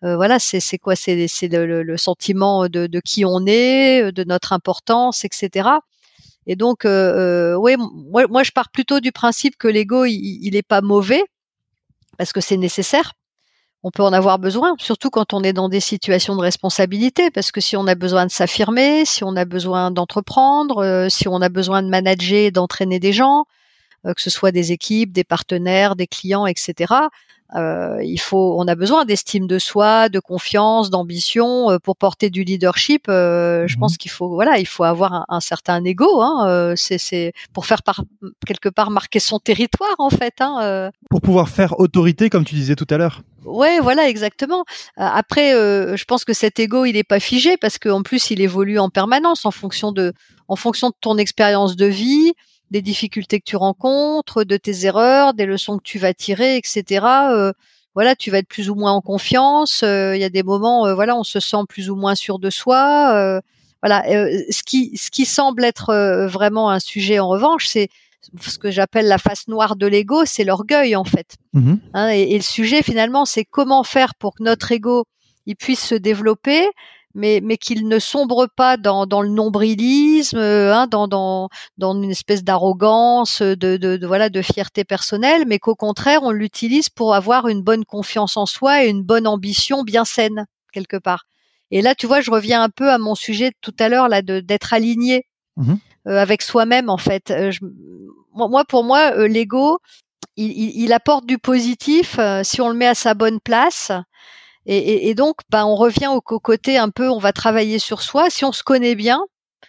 B: Euh, voilà, c'est c'est quoi? C'est c'est le, le, sentiment de, de qui on est, de notre importance, etc. Et donc, euh, ouais, moi, moi, je pars plutôt du principe que l'ego, il, il est pas mauvais parce que c'est nécessaire on peut en avoir besoin, surtout quand on est dans des situations de responsabilité, parce que si on a besoin de s'affirmer, si on a besoin d'entreprendre, euh, si on a besoin de manager, d'entraîner des gens, euh, que ce soit des équipes, des partenaires, des clients, etc. Euh, il faut, on a besoin d'estime de soi, de confiance, d'ambition pour porter du leadership. je mmh pense qu'il faut, voilà, il faut avoir un, certain ego. Hein, c'est, pour faire par, quelque part marquer son territoire en fait. Hein,
A: pour pouvoir faire autorité, comme tu disais tout à l'heure.
B: Ouais, voilà, exactement. Après, je pense que cet ego, il n'est pas figé parce qu'en plus, il évolue en permanence en fonction de, en fonction de ton expérience de vie, des difficultés que tu rencontres, de tes erreurs, des leçons que tu vas tirer, etc. voilà, tu vas être plus ou moins en confiance. Il y a des moments, voilà, on se sent plus ou moins sûr de soi. voilà, ce qui, ce qui semble être vraiment un sujet en revanche, c'est ce que j'appelle la face noire de l'ego, c'est l'orgueil en fait. Mmh hein, et, le sujet finalement, c'est comment faire pour que notre ego il puisse se développer, mais, mais qu'il ne sombre pas dans, dans le nombrilisme, hein, dans, dans, dans une espèce d'arrogance, de, de, de, voilà, de fierté personnelle, mais qu'au contraire, on l'utilise pour avoir une bonne confiance en soi et une bonne ambition bien saine quelque part. Et là, tu vois, je reviens un peu à mon sujet de tout à l'heure là, d'être aligné. Mmh euh, avec soi-même en fait. Euh, moi, pour moi, euh, l'ego, il, apporte du positif si on le met à sa bonne place. Et, donc, ben, on revient au, côté un peu, on va travailler sur soi. Si on se connaît bien,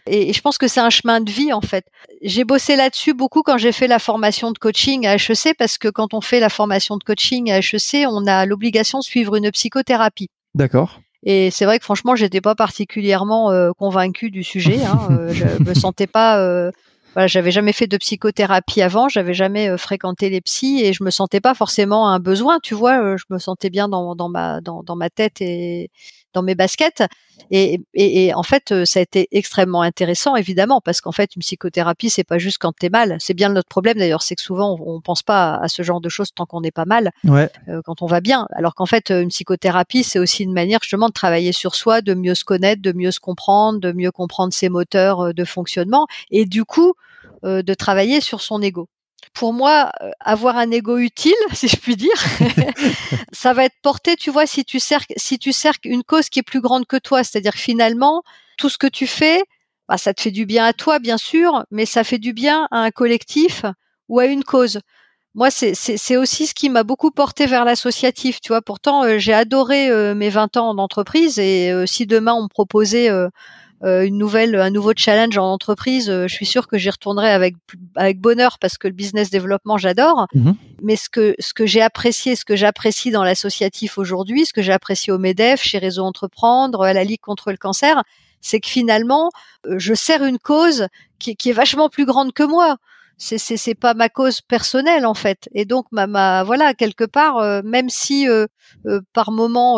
B: et, je pense que c'est un chemin de vie en fait. J'ai bossé là-dessus beaucoup quand j'ai fait la formation de coaching à HEC parce que quand on fait la formation de coaching à HEC, on a l'obligation de suivre une psychothérapie.
A: D'accord.
B: Et c'est vrai que franchement, j'étais pas particulièrement euh, convaincue du sujet. Hein. Euh, je me sentais pas. Euh, voilà, j'avais jamais fait de psychothérapie avant, j'avais jamais euh, fréquenté les psys et je me sentais pas forcément un besoin. Tu vois, je me sentais bien dans, ma dans ma tête et dans mes baskets. Et, et, en fait, euh, ça a été extrêmement intéressant, évidemment, parce qu'en fait, une psychothérapie, c'est pas juste quand t'es mal. C'est bien notre problème d'ailleurs, c'est que souvent on, on, pense pas à ce genre de choses tant qu'on n'est pas mal,
A: ouais.
B: euh, quand on va bien. Alors qu'en fait, une psychothérapie, c'est aussi une manière justement de travailler sur soi, de mieux se connaître, de mieux se comprendre, de mieux comprendre ses moteurs euh, de fonctionnement, et du coup, euh, de travailler sur son ego pour moi, euh, avoir un ego utile, si je puis dire, ça va être porté, tu vois, si tu cerques, si tu cerques une cause qui est plus grande que toi, c'est-à-dire finalement, tout ce que tu fais, bah, ça te fait du bien à toi, bien sûr, mais ça fait du bien à un collectif ou à une cause. Moi, c'est aussi ce qui m'a beaucoup porté vers l'associatif, tu vois. Pourtant, euh, j'ai adoré euh, mes 20 ans d'entreprise et si demain on me proposait euh, une nouvelle, un nouveau challenge en entreprise, euh, je suis sûre que j'y retournerai avec avec bonheur parce que le business développement j'adore. Mhm. Mais ce que ce que j'ai apprécié, ce que j'apprécie dans l'associatif aujourd'hui, ce que j'ai apprécié au Medef, chez Réseau Entreprendre, à la Ligue contre le cancer, c'est que finalement, euh, je sers une cause qui, qui est vachement plus grande que moi c'est c'est c'est pas ma cause personnelle en fait. Et donc ma, ma voilà quelque part euh, même si euh, euh, par moment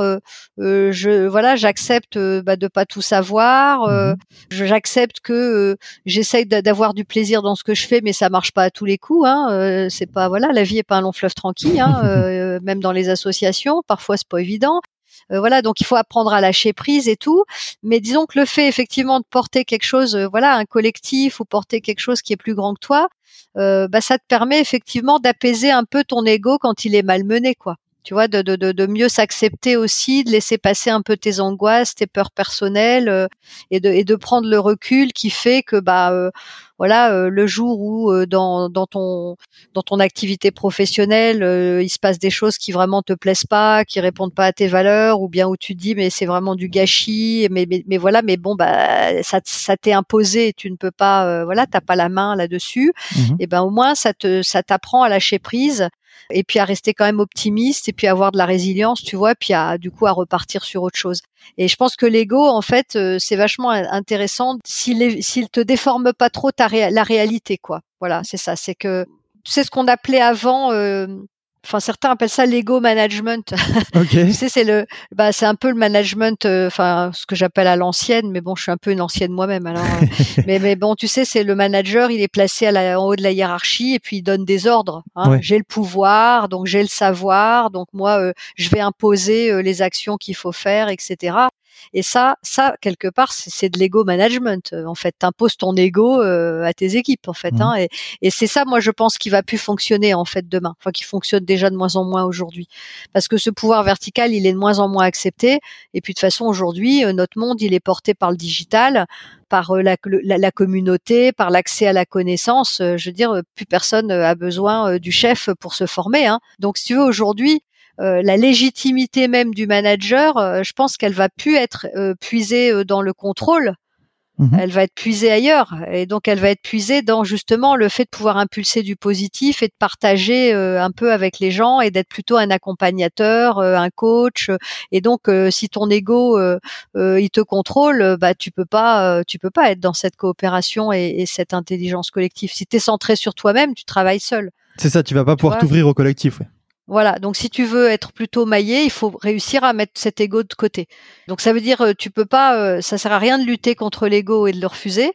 B: je voilà j'accepte bah, de pas tout savoir mmh j'accepte que j'essaye d'avoir du plaisir dans ce que je fais mais ça marche pas à tous les coups hein c'est pas voilà la vie est pas un long fleuve tranquille hein, même dans les associations parfois c'est pas évident voilà, donc il faut apprendre à lâcher prise et tout. Mais disons que le fait effectivement de porter quelque chose, voilà, un collectif ou porter quelque chose qui est plus grand que toi, euh, bah, ça te permet effectivement d'apaiser un peu ton ego quand il est malmené, quoi. Tu vois, de, de, de mieux s'accepter aussi, de laisser passer un peu tes angoisses, tes peurs personnelles, euh, et, de, et de prendre le recul qui fait que bah euh, voilà, le jour où dans, dans ton dans ton activité professionnelle, il se passe des choses qui vraiment te plaisent pas, qui répondent pas à tes valeurs, ou bien où tu te dis mais c'est vraiment du gâchis, mais, mais, mais voilà, mais bon bah ça, ça t'est imposé, tu ne peux pas, voilà, t'as pas la main là-dessus. Mmh et ben au moins ça te ça t'apprend à lâcher prise et puis à rester quand même optimiste et puis à avoir de la résilience, tu vois, puis à du coup à repartir sur autre chose. Et je pense que l'ego, en fait, euh, c'est vachement intéressant s'il s'il te déforme pas trop ta la réalité, quoi. Voilà, c'est ça. C'est que c'est ce qu'on appelait avant. Euh, enfin certains appellent ça l'ego management.
A: Ok.
B: tu sais, c'est le, bah, c'est un peu le management, euh, enfin ce que j'appelle à l'ancienne, mais bon, je suis un peu une ancienne moi-même. Alors, euh, mais, mais bon, tu sais, c'est le manager, il est placé à la, en haut de la hiérarchie et puis il donne des ordres. Hein.
A: Ouais.
B: J'ai le pouvoir, donc j'ai le savoir, donc moi, euh, je vais imposer euh, les actions qu'il faut faire, etc. Et ça, ça quelque part, c'est de l'ego management. euh, En fait, t'imposes ton ego euh, à tes équipes, en fait.
A: Mhm.
B: Hein, et et c'est ça, moi, je pense, qui va plus fonctionner en fait demain. Enfin, qui fonctionne déjà de moins en moins aujourd'hui, parce que ce pouvoir vertical, il est de moins en moins accepté. Et puis de toute façon, aujourd'hui, euh, notre monde, il est porté par le digital, par la, le- la, la communauté, par l'accès à la connaissance. Je veux dire, plus personne a besoin du chef pour se former. Hein. Donc, si tu veux, aujourd'hui, la légitimité même du manager, euh, je pense qu'elle va plus être euh, puisée euh, dans le contrôle,
A: Mhm.
B: elle va être puisée ailleurs, et donc elle va être puisée dans justement le fait de pouvoir impulser du positif et de partager euh, un peu avec les gens et d'être plutôt un accompagnateur, euh, un coach. Et donc, euh, si ton ego euh, euh, il te contrôle, euh, bah tu peux pas, euh, tu peux pas être dans cette coopération et, et cette intelligence collective. Si tu es centré sur toi-même, tu travailles seul.
A: C'est ça, tu vas pas pouvoir t'ouvrir au collectif. ouais.
B: Voilà, donc si tu veux être plutôt maillé, il faut réussir à mettre cet ego de côté. Donc ça veut dire euh, tu peux pas, euh, ça sert à rien de lutter contre l'ego et de le refuser,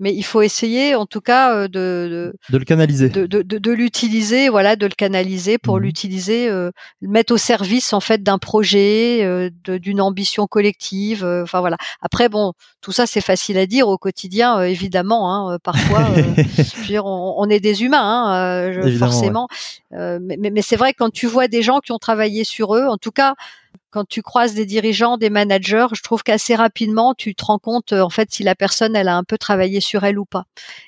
B: mais il faut essayer en tout cas euh, de,
A: De le canaliser.
B: de, de, de, de l'utiliser, voilà, de le canaliser pour
A: Mhm.
B: l'utiliser, euh, le mettre au service en fait d'un projet, euh, de- d'une ambition collective. euh, Enfin voilà. Après bon, tout ça c'est facile à dire au quotidien, euh, évidemment. Hein, euh, parfois, euh, je veux dire, on, on est des humains, hein, euh, je- forcément. Euh, mais mais, mais c'est vrai que quand tu vois des gens qui ont travaillé sur eux, en tout cas, quand tu croises des dirigeants, des managers, je trouve qu'assez rapidement, tu te rends compte euh, en fait si la personne elle a un peu travaillé sur elle ou pas.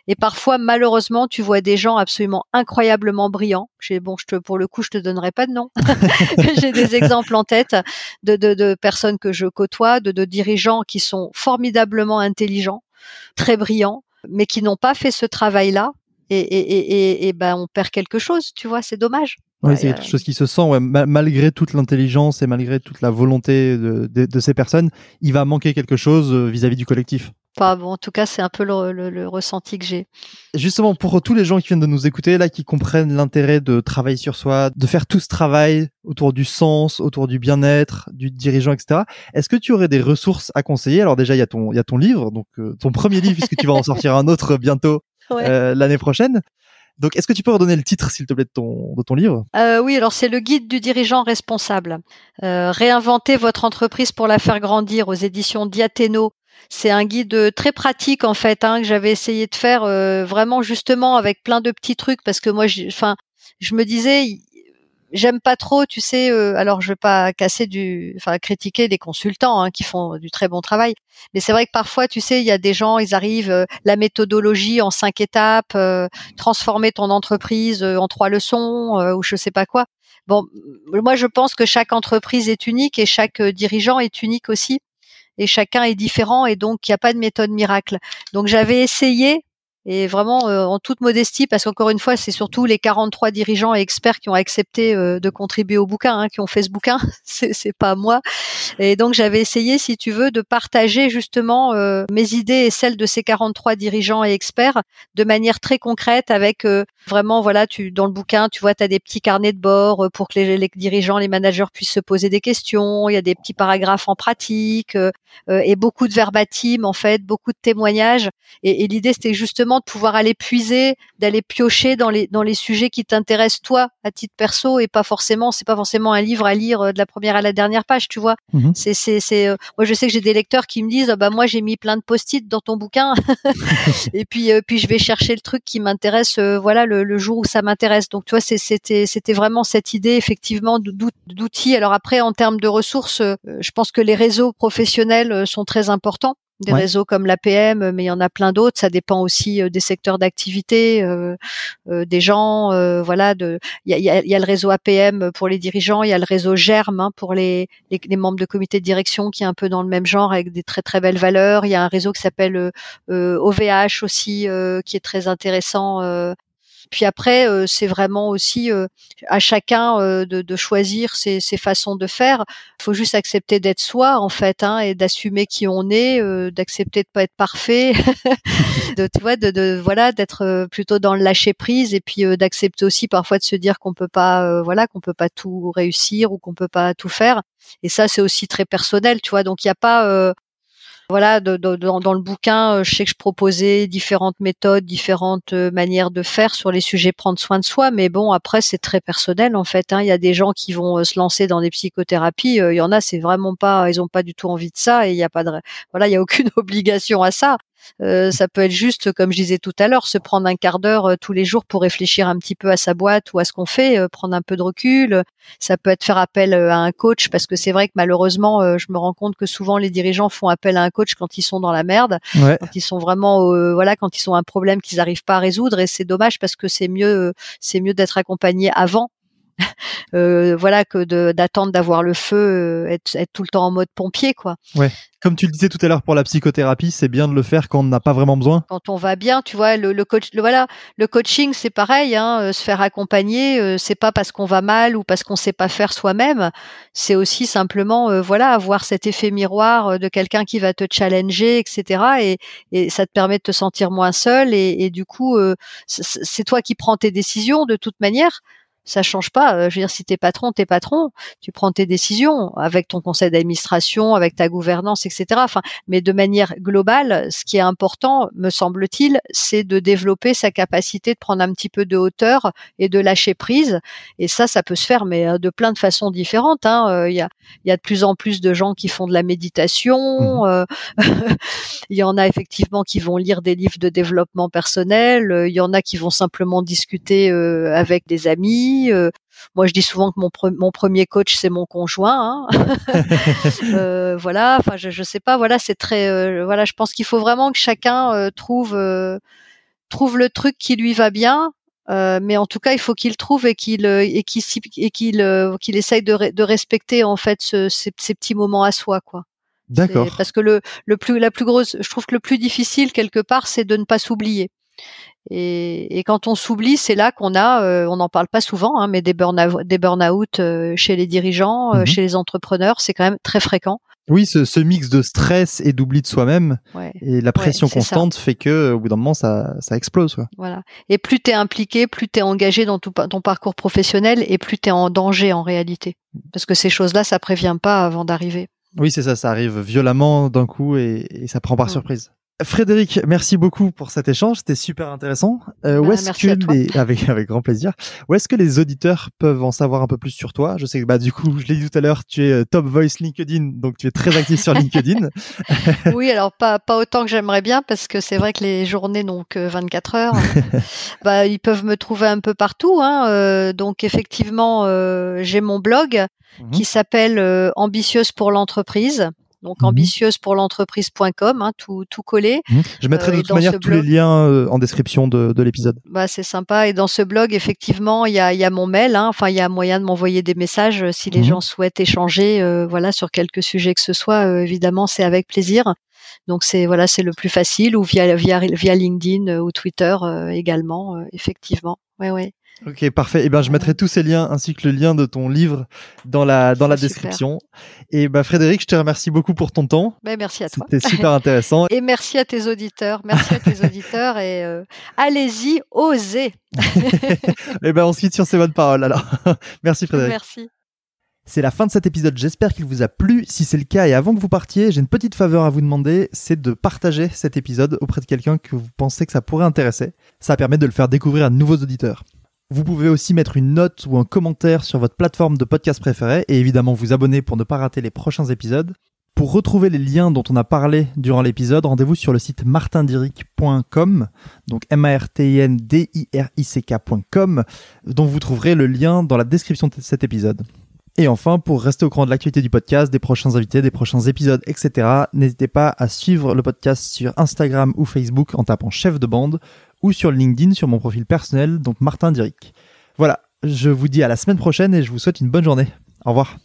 B: Et parfois, malheureusement, tu vois des gens absolument incroyablement brillants. J'ai bon, je te pour le coup, je te donnerai pas de nom. J'ai des exemples en tête de, de, de personnes que je côtoie, de, de dirigeants qui sont formidablement intelligents, très brillants, mais qui n'ont pas fait ce travail-là. Et, et, et, et, ben, on perd quelque chose, tu vois, c'est dommage.
A: Ouais,
B: Ouais,
A: c'est quelque chose qui se sent, ouais, ma- malgré toute l'intelligence et malgré toute la volonté de, de- de ces personnes, il va manquer quelque chose euh, vis-à-vis du collectif.
B: Pas bon, en tout cas, c'est un peu le, le- le ressenti que j'ai.
A: Justement, pour tous les gens qui viennent de nous écouter, là, qui comprennent l'intérêt de travailler sur soi, de faire tout ce travail autour du sens, autour du bien-être, du dirigeant, etc., est-ce que tu aurais des ressources à conseiller? Alors déjà, il y a ton, il y a ton livre, donc euh, ton premier livre, puisque tu vas en sortir un autre bientôt
B: Ouais.
A: euh, l'année prochaine. Donc, est-ce que tu peux redonner le titre, s'il te plaît, de ton, de ton livre?
B: Euh, oui, alors c'est le guide du dirigeant responsable. Euh, réinventer votre entreprise pour la faire grandir aux éditions Diathéno. C'est un guide euh, très pratique en fait hein, que j'avais essayé de faire euh, vraiment justement avec plein de petits trucs parce que moi, enfin, je me disais, j'aime pas trop, tu sais. euh, alors je vais pas casser du, enfin critiquer des consultants hein, qui font du très bon travail, mais c'est vrai que parfois, tu sais, il y a des gens, ils arrivent euh, la méthodologie en cinq étapes, euh, transformer ton entreprise euh, en trois leçons euh, ou je sais pas quoi. Bon, moi je pense que chaque entreprise est unique et chaque euh, dirigeant est unique aussi et chacun est différent et donc il n'y a pas de méthode miracle. Donc j'avais essayé et vraiment euh, en toute modestie parce qu'encore une fois c'est surtout les 43 dirigeants et experts qui ont accepté euh, de contribuer au bouquin, hein, qui ont fait ce bouquin, c'est pas moi. Et donc j'avais essayé, si tu veux, de partager justement euh, mes idées et celles de ces 43 dirigeants et experts de manière très concrète avec euh, vraiment voilà tu dans le bouquin tu vois tu as des petits carnets de bord euh, pour que les, dirigeants les managers puissent se poser des questions. Il y a des petits paragraphes en pratique euh, et beaucoup de verbatim en fait beaucoup de témoignages. Et, et l'idée c'était justement de pouvoir aller puiser d'aller piocher dans les dans les sujets qui t'intéressent toi à titre perso et pas forcément c'est pas forcément un livre à lire euh, de la première à la dernière page tu vois.
A: Mhm.
B: c'est c'est c'est euh, moi je sais que j'ai des lecteurs qui me disent ah bah moi j'ai mis plein de post-it dans ton bouquin. Et puis euh, puis je vais chercher le truc qui m'intéresse euh, voilà le, le jour où ça m'intéresse. Donc tu vois c'est- c'était c'était vraiment cette idée effectivement d'out- d'outils. Alors après en termes de ressources euh, je pense que les réseaux professionnels euh, sont très importants des
A: Ouais.
B: réseaux comme l'APM, euh, mais il y en a plein d'autres. Ça dépend aussi euh, des secteurs d'activité, euh, euh, des gens. euh, voilà, de il y a, y a- y a le réseau APM pour les dirigeants, il y a le réseau Germe hein, pour les, les, les membres de comité de direction qui est un peu dans le même genre avec des très très belles valeurs. Il y a un réseau qui s'appelle euh, euh, OVH aussi euh, qui est très intéressant. Euh, Puis après, euh, c'est vraiment aussi euh, à chacun euh, de, de, choisir ses, ses, façons de faire. Il faut juste accepter d'être soi en fait, hein, et d'assumer qui on est, d'accepter de pas être parfait, de tu vois, de, de voilà, d'être plutôt dans le lâcher prise, et puis d'accepter aussi parfois de se dire qu'on peut pas, voilà, qu'on peut pas tout réussir ou qu'on peut pas tout faire. Et ça, c'est aussi très personnel, tu vois. Donc il n'y a pas voilà, de, dans, le bouquin, euh, je sais que je proposais différentes méthodes, différentes euh, manières de faire sur les sujets prendre soin de soi, mais bon, après c'est très personnel en fait. Hein. Il y a des gens qui vont euh, se lancer dans des psychothérapies, il y en a, c'est vraiment pas, ils ont pas du tout envie de ça et il y a pas de, voilà, il y a aucune obligation à ça. Euh, ça peut être juste, comme je disais tout à l'heure, se prendre un quart d'heure euh, tous les jours pour réfléchir un petit peu à sa boîte ou à ce qu'on fait, euh, prendre un peu de recul. Ça peut être faire appel à un coach parce que c'est vrai que malheureusement, je me rends compte que souvent les dirigeants font appel à un coach quand ils sont dans la merde, quand ils sont vraiment, voilà, quand ils ont un problème qu'ils n'arrivent pas à résoudre et c'est dommage parce que c'est mieux, c'est mieux d'être accompagné avant euh, voilà que d'attendre d'avoir le feu, euh, être, être, tout le temps en mode pompier, quoi.
A: Ouais. Comme tu le disais tout à l'heure pour la psychothérapie, c'est bien de le faire quand on n'a pas vraiment besoin.
B: Quand on va bien, tu vois, le, le coach, le, voilà, le coaching, c'est pareil, hein, euh, se faire accompagner, c'est pas parce qu'on va mal ou parce qu'on sait pas faire soi-même, c'est aussi simplement, voilà, avoir cet effet miroir de quelqu'un qui va te challenger, etc. Et, et, ça te permet de te sentir moins seul et, et du coup, c'est toi qui prends tes décisions de toute manière ça change pas. Euh, je veux dire, si t'es patron, t'es patron, tu prends tes décisions avec ton conseil d'administration, avec ta gouvernance, etc. Enfin, mais de manière globale, ce qui est important, me semble-t-il, c'est de développer sa capacité de prendre un petit peu de hauteur et de lâcher prise. Et ça, ça peut se faire, mais euh, de plein de façons différentes. Hein. Euh, il y, a, y a de plus en plus de gens qui font de la méditation. Mmh. Il y en a effectivement qui vont lire des livres de développement personnel. Il y en a qui vont simplement discuter avec des amis. Euh, moi, je dis souvent que mon, mon premier coach, c'est mon conjoint. Hein. euh, voilà, enfin, je, je sais pas. Voilà, c'est très. Euh, voilà, je pense qu'il faut vraiment que chacun trouve trouve le truc qui lui va bien. mais en tout cas, il faut qu'il trouve et qu'il et qu'il et qu'il qu'il essaye de, de respecter en fait ce, ces, ces, petits moments à soi, quoi.
A: D'accord.
B: Parce que le, le plus la plus grosse, je trouve que le plus difficile quelque part, c'est de ne pas s'oublier. Et, et, quand on s'oublie, c'est là qu'on a, euh, on n'en parle pas souvent, hein, mais des burn-out, des euh, chez les dirigeants, euh, mmh chez les entrepreneurs, c'est quand même très fréquent.
A: Oui, ce, ce mix de stress et d'oubli de soi-même ouais. et la pression ouais, constante ça. fait que au bout d'un moment ça, ça explose. Quoi.
B: Voilà. Et plus tu es impliqué, plus tu es engagé dans tout, ton parcours professionnel et plus tu es en danger en réalité. Parce que ces choses-là, ça prévient pas avant d'arriver.
A: Oui, c'est ça, ça arrive violemment d'un coup et, et, ça prend par surprise. Frédéric, merci beaucoup pour cet échange, c'était super intéressant. Euh,
B: bah,
A: où est-ce que les... avec avec grand plaisir. Où est-ce que les auditeurs peuvent en savoir un peu plus sur toi? Je sais que bah du coup, je l'ai dit tout à l'heure, tu es euh, top voice LinkedIn, donc tu es très actif sur LinkedIn.
B: oui, alors pas pas autant que j'aimerais bien parce que c'est vrai que les journées n'ont que 24 heures. bah ils peuvent me trouver un peu partout hein. Euh, donc effectivement, euh, j'ai mon blog mmh. qui s'appelle euh, Ambitieuse pour l'entreprise donc mmh. ambitieuse pour l'entreprise.com, hein, tout, tout collé.
A: Mmh. Je mettrai de toute manière tous les liens euh, en description de, de l'épisode.
B: Bah, c'est sympa. Et dans ce blog, effectivement, il y a, y a mon mail. Hein. Enfin, il y a moyen de m'envoyer des messages euh, si les mmh. gens souhaitent échanger, euh, voilà, sur quelques sujets que ce soit. Euh, évidemment, c'est avec plaisir. Donc c'est voilà, c'est le plus facile ou via via via LinkedIn ou Twitter également, effectivement. Ouais, ouais.
A: Ok, parfait. Et eh ben, je mettrai tous ces liens ainsi que le lien de ton livre dans la dans la description. Et bah, Frédéric, je te remercie beaucoup pour ton temps.
B: Ben, merci à toi.
A: C'était super intéressant.
B: et merci à tes auditeurs. Merci à tes auditeurs et euh, allez-y, osez.
A: et ben, on se quitte sur ces bonnes paroles alors. merci Frédéric.
B: Merci.
A: C'est la fin de cet épisode, j'espère qu'il vous a plu. Si c'est le cas et avant que vous partiez, j'ai une petite faveur à vous demander, c'est de partager cet épisode auprès de quelqu'un que vous pensez que ça pourrait intéresser. Ça permet de le faire découvrir à de nouveaux auditeurs. Vous pouvez aussi mettre une note ou un commentaire sur votre plateforme de podcast préférée et évidemment vous abonner pour ne pas rater les prochains épisodes. Pour retrouver les liens dont on a parlé durant l'épisode, rendez-vous sur le site martindiric.com, donc m a r t i n d i r i c k.com, dont vous trouverez le lien dans la description de cet épisode. Et enfin, pour rester au courant de l'actualité du podcast, des prochains invités, des prochains épisodes, etc., n'hésitez pas à suivre le podcast sur Instagram ou Facebook en tapant chef de bande ou sur LinkedIn sur mon profil personnel, donc Martin Diric. Voilà, je vous dis à la semaine prochaine et je vous souhaite une bonne journée. Au revoir.